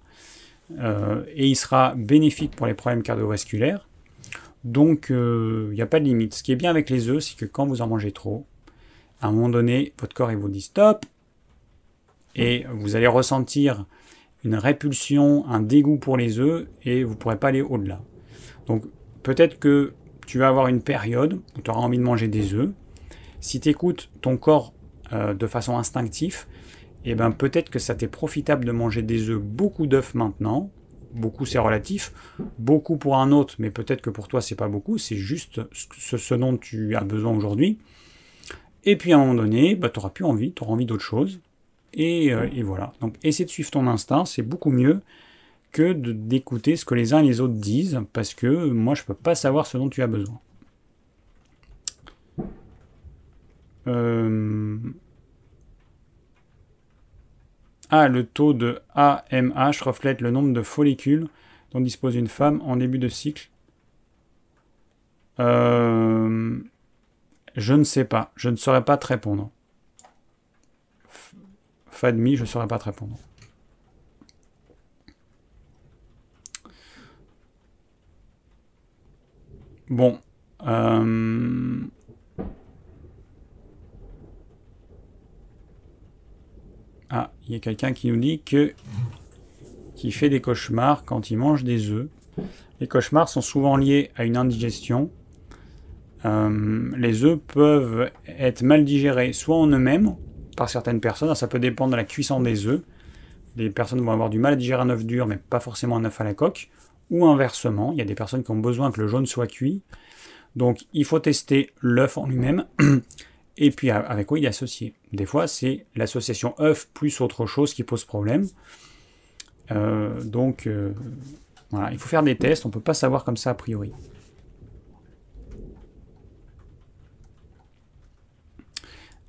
euh, et il sera bénéfique pour les problèmes cardiovasculaires. Donc euh, il n'y a pas de limite. Ce qui est bien avec les œufs, c'est que quand vous en mangez trop, à un moment donné, votre corps il vous dit stop, et vous allez ressentir une répulsion, un dégoût pour les œufs, et vous ne pourrez pas aller au-delà. Donc peut-être que tu vas avoir une période où tu auras envie de manger des œufs. Si tu écoutes ton corps euh, de façon instinctive, eh ben peut-être que ça t'est profitable de manger des œufs, beaucoup d'œufs maintenant. Beaucoup c'est relatif, beaucoup pour un autre, mais peut-être que pour toi c'est pas beaucoup, c'est juste ce, dont tu as besoin aujourd'hui. Et puis à un moment donné, bah, tu n'auras plus envie, tu auras envie d'autre chose. Et, euh, et, voilà. Donc essaie de suivre ton instinct, c'est beaucoup mieux que d'écouter ce que les uns et les autres disent, parce que moi je ne peux pas savoir ce dont tu as besoin. Euh, ah, le taux de AMH reflète le nombre de follicules dont dispose une femme en début de cycle. Euh, je ne sais pas. Je ne saurais pas te répondre. Fadmi, je ne saurais pas te répondre. Bon. Euh, Ah, il y a quelqu'un qui nous dit que qui fait des cauchemars quand il mange des œufs. Les cauchemars sont souvent liés à une indigestion. Euh, les œufs peuvent être mal digérés soit en eux-mêmes par certaines personnes, ça peut dépendre de la cuisson des œufs. Les personnes vont avoir du mal à digérer un œuf dur, mais pas forcément un œuf à la coque. Ou inversement, il y a des personnes qui ont besoin que le jaune soit cuit. Donc il faut tester l'œuf en lui-même [clears throat] et puis avec quoi il est associé. Des fois, c'est l'association œuf plus autre chose qui pose problème. Euh, donc, euh, voilà, il faut faire des tests, on ne peut pas savoir comme ça a priori.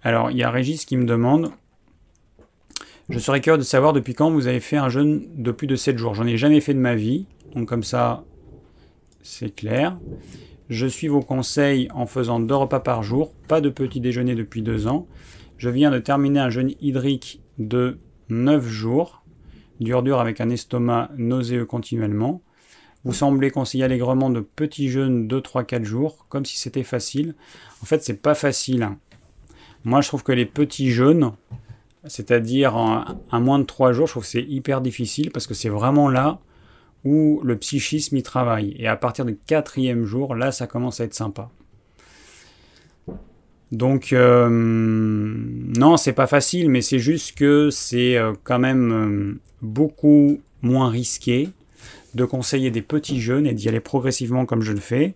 Alors, il y a Régis qui me demande Je serais curieux de savoir depuis quand vous avez fait un jeûne de plus de 7 jours. J'en ai jamais fait de ma vie, donc comme ça, c'est clair. Je suis vos conseils en faisant deux repas par jour, pas de petit déjeuner depuis deux ans. Je viens de terminer un jeûne hydrique de 9 jours, dur dur avec un estomac nauséeux continuellement. Vous semblez conseiller allègrement de petits jeûnes de 3-4 jours, comme si c'était facile. En fait, c'est pas facile. Moi, je trouve que les petits jeûnes, c'est-à-dire à moins de 3 jours, je trouve que c'est hyper difficile parce que c'est vraiment là où le psychisme y travaille. Et à partir du quatrième jour, là, ça commence à être sympa. Donc, euh, non, c'est pas facile, mais c'est juste que c'est euh, quand même euh, beaucoup moins risqué de conseiller des petits jeûnes et d'y aller progressivement comme je le fais,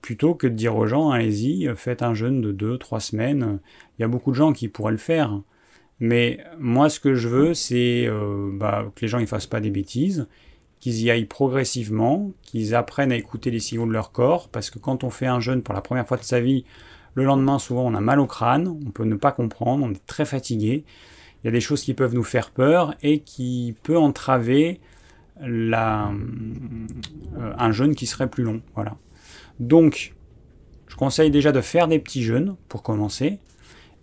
plutôt que de dire aux gens, allez-y, faites un jeûne de 2-3 semaines. Il y a beaucoup de gens qui pourraient le faire. Mais moi, ce que je veux, c'est bah, que les gens ne fassent pas des bêtises qu'ils y aillent progressivement, qu'ils apprennent à écouter les signaux de leur corps, parce que quand on fait un jeûne pour la première fois de sa vie, le lendemain, souvent, on a mal au crâne, on peut ne pas comprendre, on est très fatigué. Il y a des choses qui peuvent nous faire peur et qui peuvent entraver euh, un jeûne qui serait plus long. Voilà. Donc, je conseille déjà de faire des petits jeûnes pour commencer.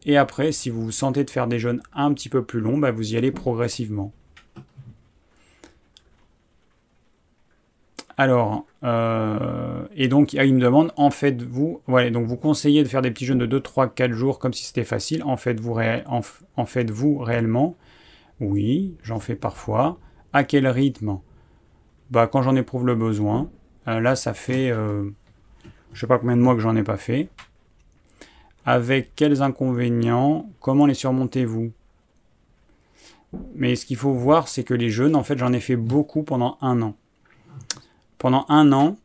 Et après, si vous vous sentez de faire des jeûnes un petit peu plus longs, bah, vous y allez progressivement. Alors, euh, et donc il me demande, en voilà, donc vous conseillez de faire des petits jeûnes de 2, 3, 4 jours comme si c'était facile, en faites-vous en, réellement? Oui, j'en fais parfois. À quel rythme? Bah quand j'en éprouve le besoin. Euh, là, ça fait, euh, je sais pas combien de mois que j'en ai pas fait. Avec quels inconvénients? Comment les surmontez-vous? Mais ce qu'il faut voir, c'est que les jeûnes, en fait, j'en ai fait beaucoup pendant un an. Pendant un an,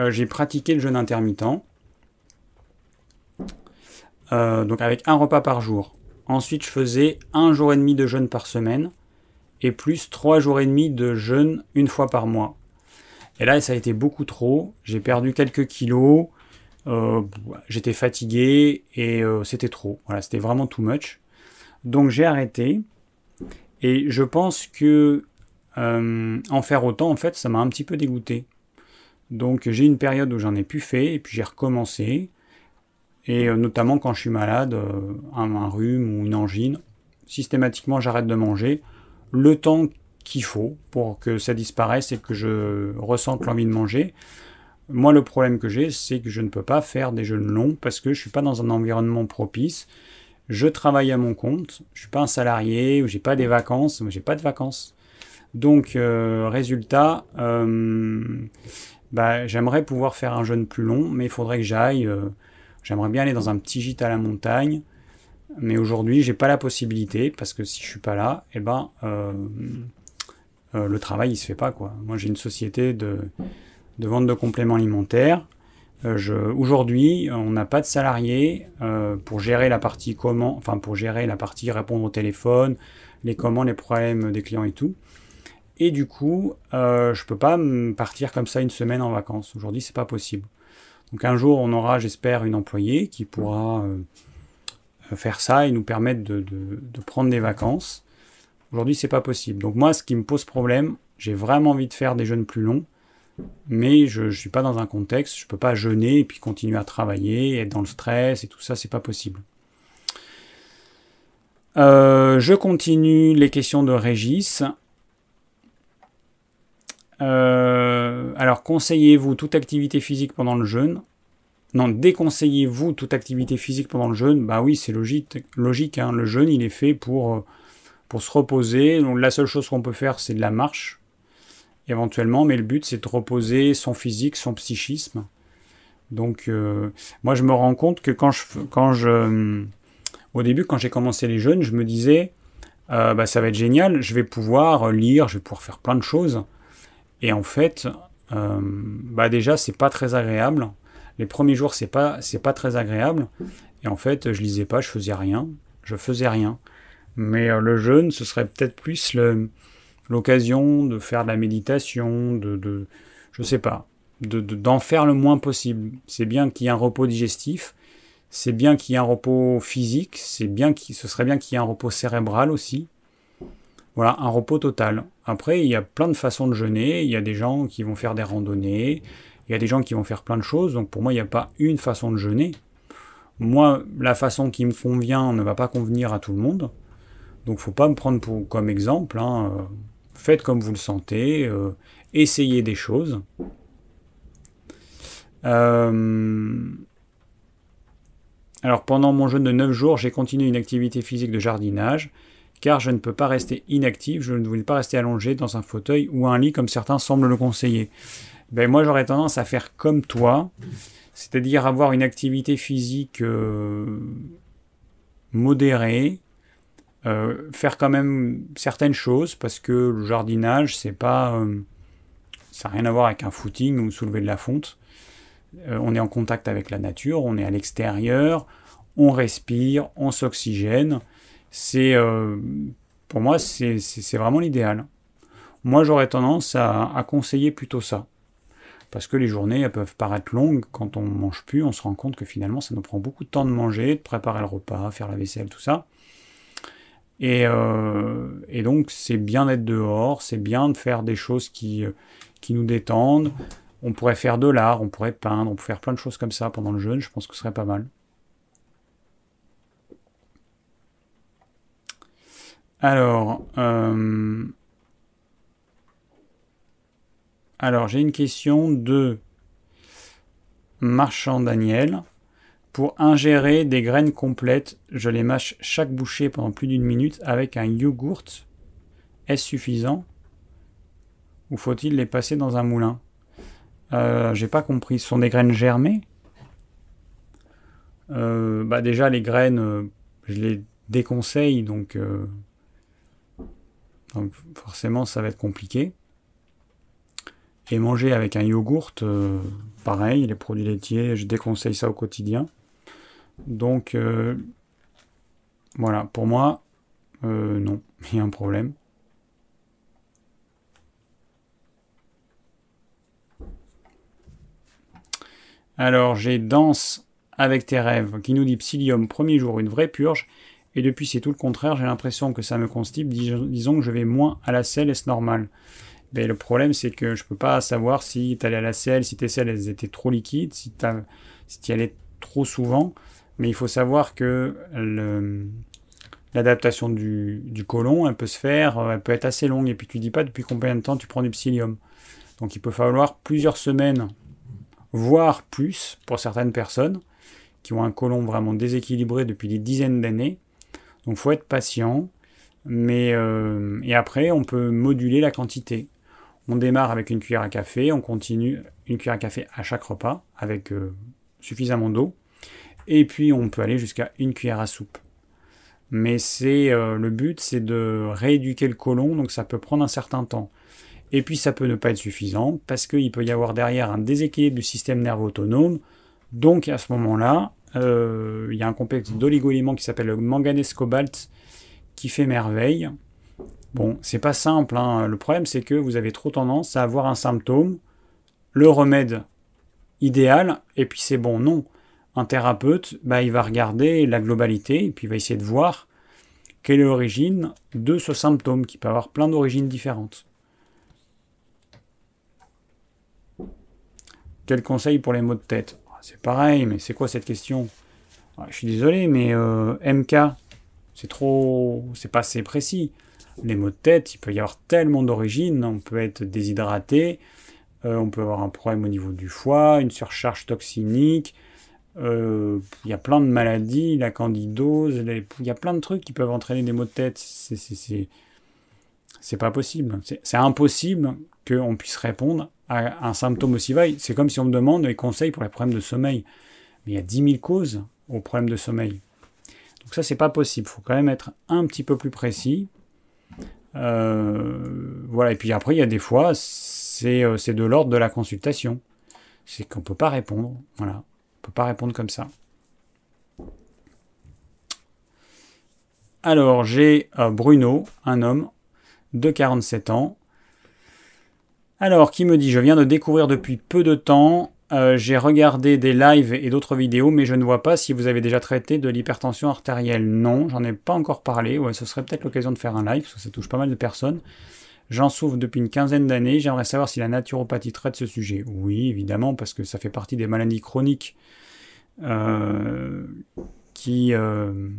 euh, j'ai pratiqué le jeûne intermittent. Euh, donc avec un repas par jour. Ensuite, je faisais un jour et demi de jeûne par semaine et plus trois jours et demi de jeûne une fois par mois. Et là, ça a été beaucoup trop. J'ai perdu quelques kilos. Euh, j'étais fatigué et c'était trop. Voilà, c'était vraiment too much. Donc j'ai arrêté. Et je pense que euh, en faire autant, en fait, ça m'a un petit peu dégoûté. Donc j'ai une période où j'en ai plus fait, et puis j'ai recommencé. Et euh, notamment quand je suis malade, euh, un, rhume ou une angine, systématiquement j'arrête de manger le temps qu'il faut pour que ça disparaisse et que je ressente l'envie de manger. Moi, le problème que j'ai, c'est que je ne peux pas faire des jeûnes longs parce que je ne suis pas dans un environnement propice. Je travaille à mon compte, je ne suis pas un salarié ou j'ai pas des vacances. Moi, j'ai pas de vacances. Donc, euh, résultat, euh, bah, j'aimerais pouvoir faire un jeûne plus long, mais il faudrait que j'aille. Euh, j'aimerais bien aller dans un petit gîte à la montagne, mais aujourd'hui, j'ai pas la possibilité parce que si je suis pas là, eh ben, le travail il se fait pas quoi. Moi, j'ai une société de, vente de compléments alimentaires. Aujourd'hui, on n'a pas de salariés pour gérer la partie comment, enfin pour gérer la partie répondre au téléphone, les commandes, les problèmes des clients et tout. Et du coup, euh, je peux pas partir comme ça une semaine en vacances. Aujourd'hui, c'est pas possible. Donc un jour, on aura, j'espère, une employée qui pourra euh, faire ça et nous permettre de, prendre des vacances. Aujourd'hui, c'est pas possible. Donc moi, ce qui me pose problème, j'ai vraiment envie de faire des jeûnes plus longs, mais je ne suis pas dans un contexte, je peux pas jeûner et puis continuer à travailler, être dans le stress et tout ça, c'est pas possible. Euh, je continue les questions de Régis. Euh, alors, conseillez-vous toute activité physique pendant le jeûne? Non, déconseillez-vous toute activité physique pendant le jeûne? Bah oui, c'est logique. logique hein. Le jeûne, il est fait pour, euh, pour se reposer. La seule chose qu'on peut faire, c'est de la marche, éventuellement. Mais le but, c'est de reposer son physique, son psychisme. Donc, euh, moi, je me rends compte que quand je, quand je, au début, quand j'ai commencé les jeûnes, je me disais, bah, ça va être génial, je vais pouvoir lire, je vais pouvoir faire plein de choses. Et en fait, euh, bah déjà, c'est pas très agréable. Les premiers jours, c'est pas, c'est pas très agréable. Et en fait, je lisais pas, je faisais rien. Je faisais rien. Mais euh, le jeûne, ce serait peut-être plus l'occasion de faire de la méditation, de, de je sais pas, d'en de, d'en faire le moins possible. C'est bien qu'il y ait un repos digestif, c'est bien qu'il y ait un repos physique, c'est bien ce serait bien qu'il y ait un repos cérébral aussi. Voilà, un repos total. Après, il y a plein de façons de jeûner. Il y a des gens qui vont faire des randonnées. Il y a des gens qui vont faire plein de choses. Donc pour moi, il n'y a pas une façon de jeûner. Moi, la façon qui me convient ne va pas convenir à tout le monde. Donc faut pas me prendre comme exemple. Hein. Faites comme vous le sentez. Euh, essayez des choses. Euh, alors pendant mon jeûne de 9 jours, j'ai continué une activité physique de jardinage car je ne peux pas rester inactif, je ne voulais pas rester allongé dans un fauteuil ou un lit comme certains semblent le conseiller. Ben moi j'aurais tendance à faire comme toi, c'est-à-dire avoir une activité physique euh, modérée, euh, faire quand même certaines choses parce que le jardinage c'est pas euh, ça n'a rien à voir avec un footing ou soulever de la fonte. on est en contact avec la nature, on est à l'extérieur, on respire, on s'oxygène c'est euh, pour moi c'est vraiment l'idéal. Moi j'aurais tendance à, conseiller plutôt ça. Parce que les journées elles peuvent paraître longues, quand on mange plus, on se rend compte que finalement ça nous prend beaucoup de temps de manger, de préparer le repas, faire la vaisselle, tout ça. Et, euh, donc c'est bien d'être dehors, c'est bien de faire des choses qui, qui nous détendent. On pourrait faire de l'art, on pourrait peindre, on pourrait faire plein de choses comme ça pendant le jeûne, je pense que ce serait pas mal. Alors, euh, Alors, j'ai une question de Marchand Daniel. Pour ingérer des graines complètes, je les mâche chaque bouchée pendant plus d'une minute avec un yogourt. Est-ce suffisant Ou faut-il les passer dans un moulin? Euh, J'ai pas compris. Ce sont des graines germées? Euh, bah Déjà, les graines, je les déconseille, donc, forcément, ça va être compliqué. Et manger avec un yogourt, pareil, les produits laitiers, je déconseille ça au quotidien. Donc, euh, voilà, pour moi, euh, non, [laughs] il y a un problème. Alors, j'ai Danse avec tes rêves qui nous dit Psyllium, premier jour, une vraie purge. Et depuis, c'est tout le contraire. J'ai l'impression que ça me constipe. disons que je vais moins à la selle, est-ce normal? Mais le problème, c'est que je peux pas savoir si tu allais à la selle, si tes selles elles étaient trop liquides, si tu y allais trop souvent. Mais il faut savoir que l'adaptation du, du côlon, elle peut se faire, euh, elle peut être assez longue. Et puis tu dis pas depuis combien de temps tu prends du psyllium. Donc il peut falloir plusieurs semaines, voire plus, pour certaines personnes qui ont un côlon vraiment déséquilibré depuis des dizaines d'années. Donc faut être patient. Mais euh, et après, on peut moduler la quantité. On démarre avec une cuillère à café, on continue une cuillère à café à chaque repas avec euh, suffisamment d'eau. Et puis on peut aller jusqu'à une cuillère à soupe. Mais c'est euh, le but, c'est de rééduquer le côlon, donc ça peut prendre un certain temps. Et puis ça peut ne pas être suffisant parce qu'il peut y avoir derrière un déséquilibre du système nerveux autonome. Donc à ce moment-là, euh, il y a un complexe d'oligo-éléments qui s'appelle le manganèse cobalt qui fait merveille. Bon, c'est pas simple. Hein. Le problème, c'est que vous avez trop tendance à avoir un symptôme, le remède idéal, et puis c'est bon. Non un thérapeute, bah, il va regarder la globalité puis il va essayer de voir quelle est l'origine de ce symptôme, qui peut avoir plein d'origines différentes. Quel conseil pour les maux de tête? C'est pareil, mais c'est quoi cette question? Je suis désolé, mais euh, MK, c'est trop, c'est pas assez précis. Les maux de tête, il peut y avoir tellement d'origines. On peut être déshydraté, euh, on peut avoir un problème au niveau du foie, une surcharge toxinique, euh, il y a plein de maladies, la candidose, il y a plein de trucs qui peuvent entraîner des maux de tête. C'est pas possible. C'est impossible qu'on puisse répondre un symptôme aussi vague. C'est comme si on me demande des conseils pour les problèmes de sommeil. Mais il y a 10 000 causes aux problèmes de sommeil. Donc ça, c'est pas possible. Il faut quand même être un petit peu plus précis. Euh, voilà. Et puis après, il y a des fois, c'est euh, de l'ordre de la consultation. C'est qu'on peut pas répondre. Voilà peut pas répondre comme ça. Alors, j'ai euh, Bruno, un homme de 47 ans. Alors, qui me dit Je viens de découvrir depuis peu de temps. Euh, j'ai regardé des lives et d'autres vidéos, mais je ne vois pas si vous avez déjà traité de l'hypertension artérielle. Non, j'en ai pas encore parlé. Ouais, ce serait peut-être l'occasion de faire un live, parce que ça touche pas mal de personnes. J'en souffre depuis une quinzaine d'années. J'aimerais savoir si la naturopathie traite ce sujet. Oui, évidemment, parce que ça fait partie des maladies chroniques euh, euh,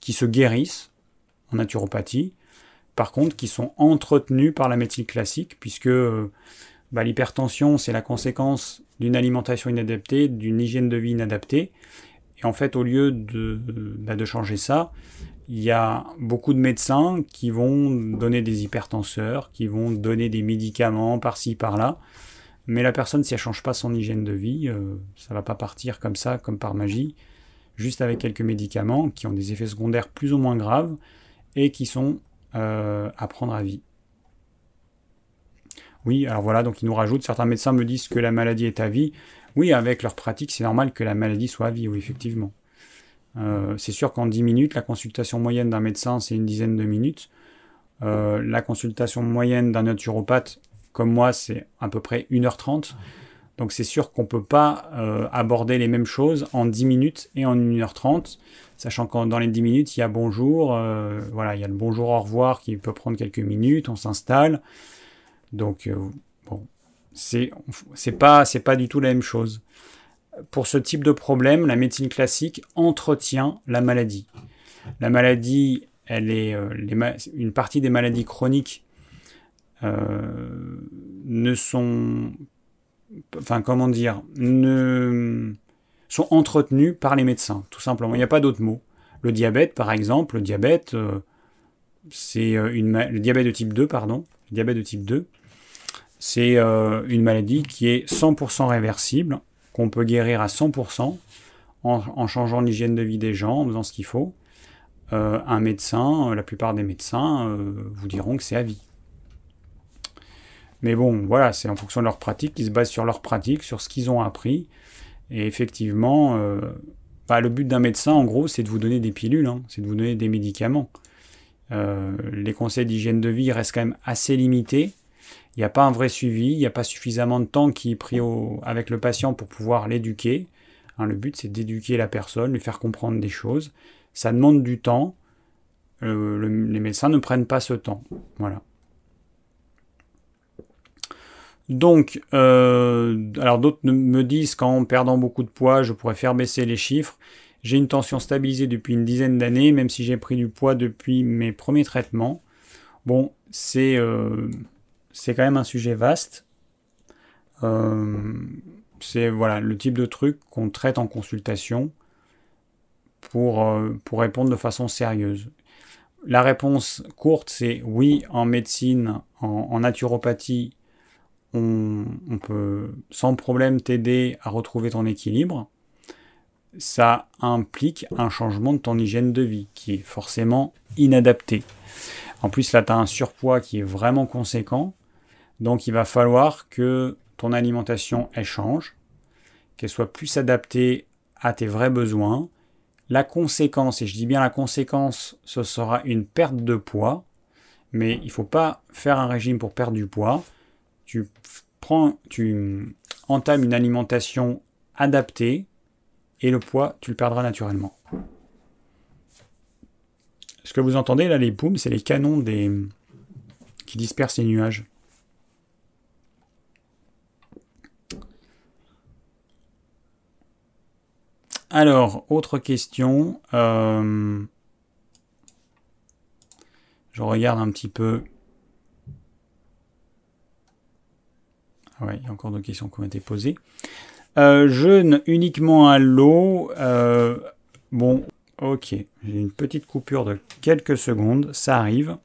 qui se guérissent en naturopathie. Par contre, qui sont entretenues par la médecine classique, puisque euh, bah, l'hypertension, c'est la conséquence d'une alimentation inadaptée, d'une hygiène de vie inadaptée. Et en fait, au lieu de, bah, de changer ça, il y a beaucoup de médecins qui vont donner des hypertenseurs, qui vont donner des médicaments par-ci, par-là. Mais la personne, si elle change pas son hygiène de vie, euh, ça va pas partir comme ça, comme par magie, juste avec quelques médicaments qui ont des effets secondaires plus ou moins graves et qui sont euh, à prendre à vie. Oui, alors voilà, donc ils nous rajoutent, certains médecins me disent que la maladie est à vie. Oui, avec leur pratique, c'est normal que la maladie soit à vie, oui, effectivement. Euh, c'est sûr qu'en 10 minutes, la consultation moyenne d'un médecin, c'est une dizaine de minutes. Euh, la consultation moyenne d'un naturopathe, comme moi, c'est à peu près 1h30. Donc c'est sûr qu'on ne peut pas aborder les mêmes choses en 10 minutes et en 1h30, sachant que dans les 10 minutes, il y a bonjour, voilà, il y a le bonjour au revoir qui peut prendre quelques minutes, on s'installe. Donc bon, c'est pas, pas du tout la même chose pour ce type de problème, la médecine classique entretient la maladie. La maladie, elle est euh, une partie des maladies chroniques euh, ne sont, enfin comment dire, ne sont entretenus par les médecins, tout simplement. Il n'y a pas d'autre mot. Le diabète, par exemple, le diabète, euh, c'est euh, une le diabète de type 2, pardon, le diabète de type 2, c'est euh, une maladie qui est 100% réversible, qu'on peut guérir à 100% en, changeant l'hygiène de vie des gens, en faisant ce qu'il faut. un médecin, la plupart des médecins vous diront que c'est à vie. Mais bon, voilà, c'est en fonction de leur pratique, ils se basent sur leur pratique, sur ce qu'ils ont appris. Et effectivement, bah, le but d'un médecin, en gros, c'est de vous donner des pilules, hein, c'est de vous donner des médicaments. Euh, les conseils d'hygiène de vie restent quand même assez limités. Il n'y a pas un vrai suivi, il n'y a pas suffisamment de temps qui est pris avec le patient pour pouvoir l'éduquer. Hein, le but, c'est d'éduquer la personne, lui faire comprendre des choses. Ça demande du temps. Euh, les médecins ne prennent pas ce temps. Voilà. Donc, euh, alors d'autres me disent qu'en perdant beaucoup de poids, je pourrais faire baisser les chiffres. J'ai une tension stabilisée depuis une dizaine d'années, même si j'ai pris du poids depuis mes premiers traitements. Bon, c'est euh, quand même un sujet vaste. Euh, c'est voilà le type de truc qu'on traite en consultation pour, pour répondre de façon sérieuse. La réponse courte, c'est oui, en médecine, en naturopathie, on, peut sans problème t'aider à retrouver ton équilibre, ça implique un changement de ton hygiène de vie qui est forcément inadapté. En plus, là, tu as un surpoids qui est vraiment conséquent. Donc, il va falloir que ton alimentation change, qu'elle soit plus adaptée à tes vrais besoins. La conséquence, et je dis bien la conséquence, ce sera une perte de poids. Mais il ne faut pas faire un régime pour perdre du poids tu prends, tu entames une alimentation adaptée et le poids, tu le perdras naturellement. Ce que vous entendez là, les poumes, c'est les canons des... qui dispersent les nuages. Alors, autre question. Euh, je regarde un petit peu Ouais, il y a encore d'autres questions qui ont été posées. Euh, jeûne uniquement à l'eau. Euh, bon, ok. J'ai une petite coupure de quelques secondes. Ça arrive.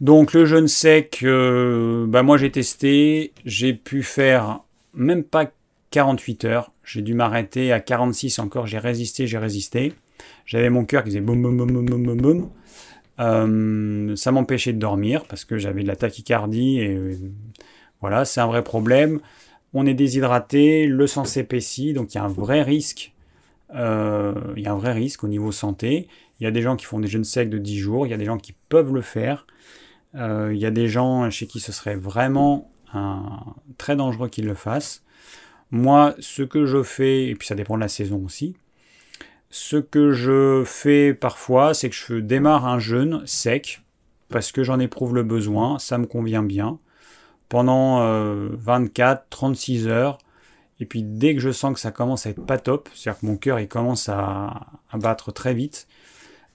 Donc le jeûne sec, bah moi j'ai testé. J'ai pu faire même pas 48 heures. J'ai dû m'arrêter à 46 encore. J'ai résisté, j'ai résisté. J'avais mon cœur qui faisait boum boum boum boum boum boum. boum. Euh, ça m'empêchait de dormir parce que j'avais de la tachycardie et voilà, c'est un vrai problème. On est déshydraté, le sang s'épaissit, donc il y a un vrai risque. Euh, il y a un vrai risque au niveau santé. Il y a des gens qui font des jeûnes secs de 10 jours, il y a des gens qui peuvent le faire. Euh, il y a des gens chez qui ce serait vraiment très dangereux qu'ils le fassent. Moi, ce que je fais, et puis ça dépend de la saison aussi, ce que je fais parfois, c'est que je démarre un jeûne sec, parce que j'en éprouve le besoin, ça me convient bien pendant 24, euh, 36 heures. Et puis dès que je sens que ça commence à être pas top, c'est-à-dire que mon cœur il commence à, battre très vite,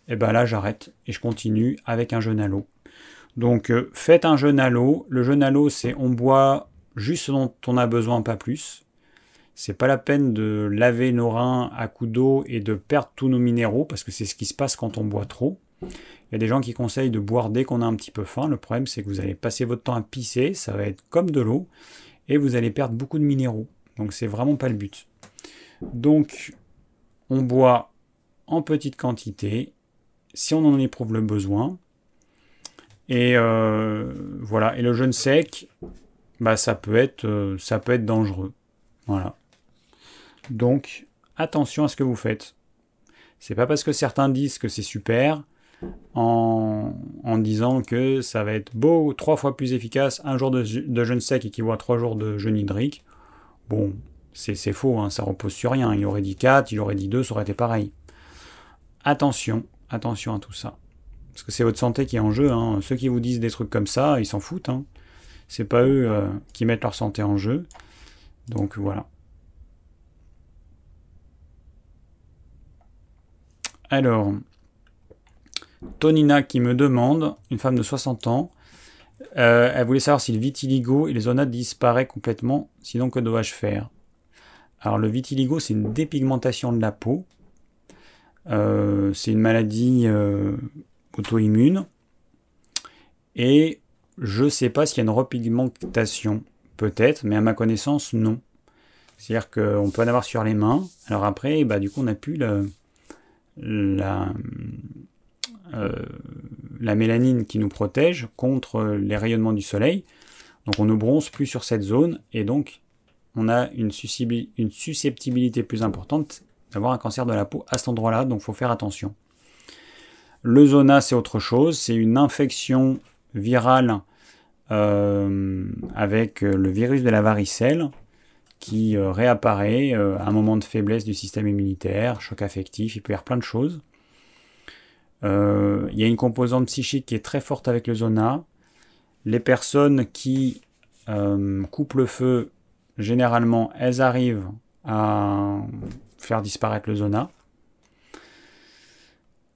et eh ben là j'arrête et je continue avec un jeûne à l'eau. Donc euh, faites un jeûne à l'eau. Le jeûne à l'eau c'est on boit juste ce dont on a besoin, pas plus. C'est pas la peine de laver nos reins à coups d'eau et de perdre tous nos minéraux parce que c'est ce qui se passe quand on boit trop. Y a des gens qui conseillent de boire dès qu'on a un petit peu faim. Le problème, c'est que vous allez passer votre temps à pisser, ça va être comme de l'eau, et vous allez perdre beaucoup de minéraux. Donc, c'est vraiment pas le but. Donc, on boit en petite quantité, si on en éprouve le besoin. Et euh, voilà. Et le jeûne sec, bah, ça peut être, euh, ça peut être dangereux. Voilà. Donc, attention à ce que vous faites. C'est pas parce que certains disent que c'est super en, disant que ça va être beau, trois fois plus efficace, un jour de, jeûne sec équivaut à trois jours de jeûne hydrique. Bon, c'est faux, hein, ça repose sur rien. Il aurait dit 4, il aurait dit 2, ça aurait été pareil. Attention, attention à tout ça. Parce que c'est votre santé qui est en jeu. Hein. Ceux qui vous disent des trucs comme ça, ils s'en foutent. Hein. C'est pas eux euh, qui mettent leur santé en jeu. Donc voilà. Alors, Tonina qui me demande, une femme de 60 ans, Euh, elle voulait savoir si le vitiligo et les zonas disparaissent complètement, sinon que dois-je faire? Alors le vitiligo, c'est une dépigmentation de la peau. Euh, c'est une maladie euh, auto-immune. Et je ne sais pas s'il y a une repigmentation, peut-être, mais à ma connaissance, non. C'est-à-dire qu'on peut en avoir sur les mains. Alors après, bah, du coup, on n'a plus la, euh, la mélanine qui nous protège contre les rayonnements du soleil. Donc on ne bronze plus sur cette zone et donc on a une, susceptibilité plus importante d'avoir un cancer de la peau à cet endroit-là, donc il faut faire attention. Le zona, c'est autre chose, c'est une infection virale euh, avec le virus de la varicelle qui euh, réapparaît à un moment de faiblesse du système immunitaire, choc affectif, il peut y avoir plein de choses. Euh, il y a une composante psychique qui est très forte avec le zona. Les personnes qui euh, coupent le feu, généralement, elles arrivent à faire disparaître le zona.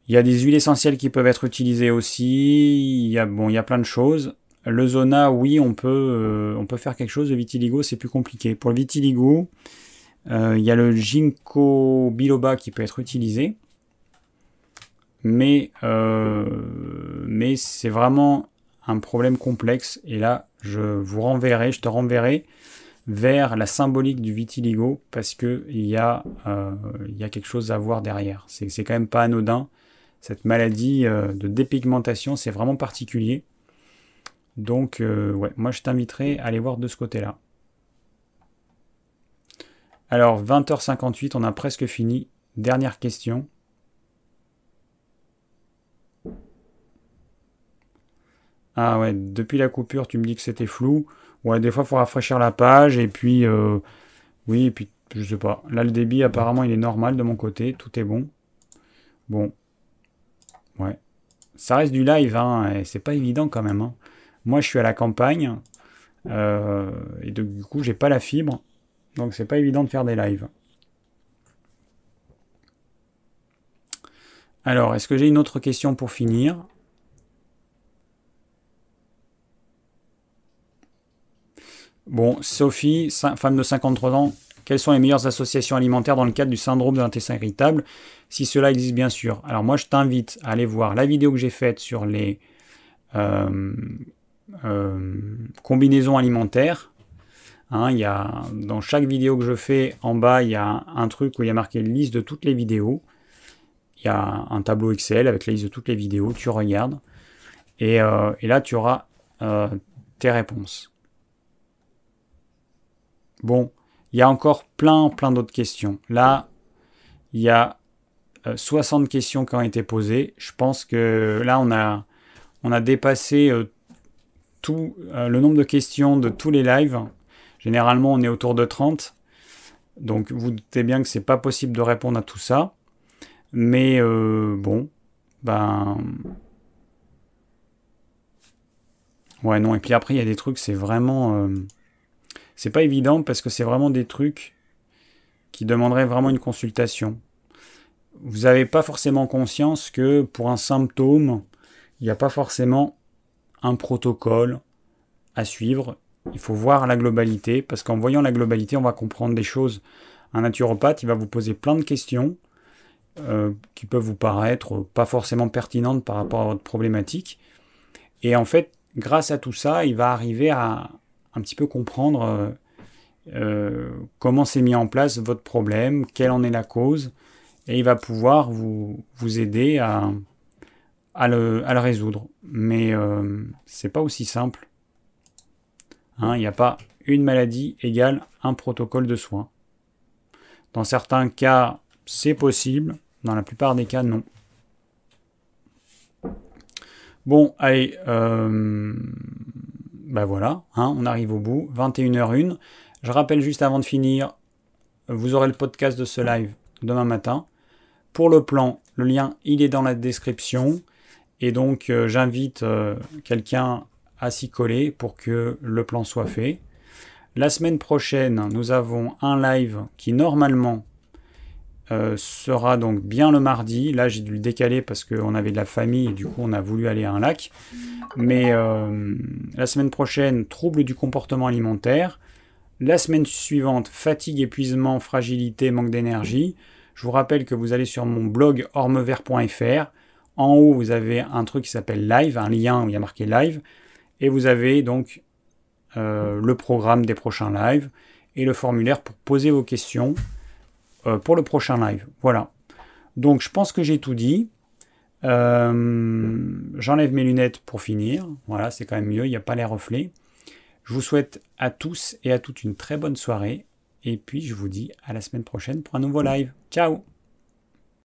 Il y a des huiles essentielles qui peuvent être utilisées aussi. Il y a, bon, y a plein de choses. Le zona, oui, on peut, euh, on peut faire quelque chose. Le vitiligo, c'est plus compliqué. Pour le vitiligo, il y a le ginkgo biloba qui peut être utilisé mais, euh, mais c'est vraiment un problème complexe. Et là, je vous renverrai, je te renverrai vers la symbolique du vitiligo parce qu'il y, a, euh, y a quelque chose à voir derrière. C'est quand même pas anodin. Cette maladie euh, de dépigmentation, c'est vraiment particulier. Donc, ouais, moi je t'inviterai à aller voir de ce côté-là. Alors, 20h58, on a presque fini. Dernière question. Ah ouais, depuis la coupure, tu me dis que c'était flou. Ouais, des fois, il faut rafraîchir la page. Et puis, euh, oui, et puis, je sais pas. Là, le débit, apparemment, il est normal de mon côté. Tout est bon. Bon. Ouais. Ça reste du live, hein. Et c'est pas évident quand même. Hein. Moi, je suis à la campagne. Euh, et du coup, j'ai pas la fibre. Donc, c'est pas évident de faire des lives. Alors, est-ce que j'ai une autre question pour finir? Bon, Sophie, femme de 53 ans, quelles sont les meilleures associations alimentaires dans le cadre du syndrome de l'intestin irritable? Si cela existe bien sûr. Alors moi je t'invite à aller voir la vidéo que j'ai faite sur les euh, euh, combinaisons alimentaires. Hein, y a, dans chaque vidéo que je fais, en bas, il y a un truc où il y a marqué liste de toutes les vidéos. Il y a un tableau Excel avec la liste de toutes les vidéos, tu regardes. Et, euh, et là, tu auras tes réponses. Bon, il y a encore plein, plein d'autres questions. Là, il y a 60 euh, questions qui ont été posées. Je pense que là, on a, dépassé euh, tout euh, le nombre de questions de tous les lives. Généralement, on est autour de 30. Donc, vous doutez bien que c'est pas possible de répondre à tout ça. Mais bon, ben. Ouais, non. Et puis après, il y a des trucs, c'est vraiment. C'est pas évident parce que c'est vraiment des trucs qui demanderaient vraiment une consultation. Vous n'avez pas forcément conscience que pour un symptôme, il n'y a pas forcément un protocole à suivre. Il faut voir la globalité parce qu'en voyant la globalité, on va comprendre des choses. Un naturopathe, il va vous poser plein de questions euh, qui peuvent vous paraître pas forcément pertinentes par rapport à votre problématique. Et en fait, grâce à tout ça, il va arriver à, un petit peu comprendre euh, euh, comment s'est mis en place votre problème, quelle en est la cause, et il va pouvoir vous, vous aider à, à, le, à le résoudre. Mais euh, c'est pas aussi simple. Hein, il n'y a pas une maladie égale un protocole de soins. Dans certains cas, c'est possible. Dans la plupart des cas, non. Bon, allez, euh, ben voilà, hein, on arrive au bout, 21h01. Je rappelle juste avant de finir, vous aurez le podcast de ce live demain matin. Pour le plan, le lien il est dans la description. Et donc euh, j'invite euh, quelqu'un à s'y coller pour que le plan soit fait. La semaine prochaine, nous avons un live qui normalement euh, sera donc bien le mardi. Là, j'ai dû le décaler parce qu'on avait de la famille et du coup, on a voulu aller à un lac. Mais euh, la semaine prochaine, trouble du comportement alimentaire. La semaine suivante, fatigue, épuisement, fragilité, manque d'énergie. Je vous rappelle que vous allez sur mon blog ormevert.fr. En haut, vous avez un truc qui s'appelle live, un lien où il y a marqué live. Et vous avez donc euh, le programme des prochains lives et le formulaire pour poser vos questions. Euh, pour le prochain live. Voilà. Donc je pense que j'ai tout dit. Euh, j'enlève mes lunettes pour finir. Voilà, c'est quand même mieux, il n'y a pas les reflets. Je vous souhaite à tous et à toutes une très bonne soirée. Et puis je vous dis à la semaine prochaine pour un nouveau live. Ciao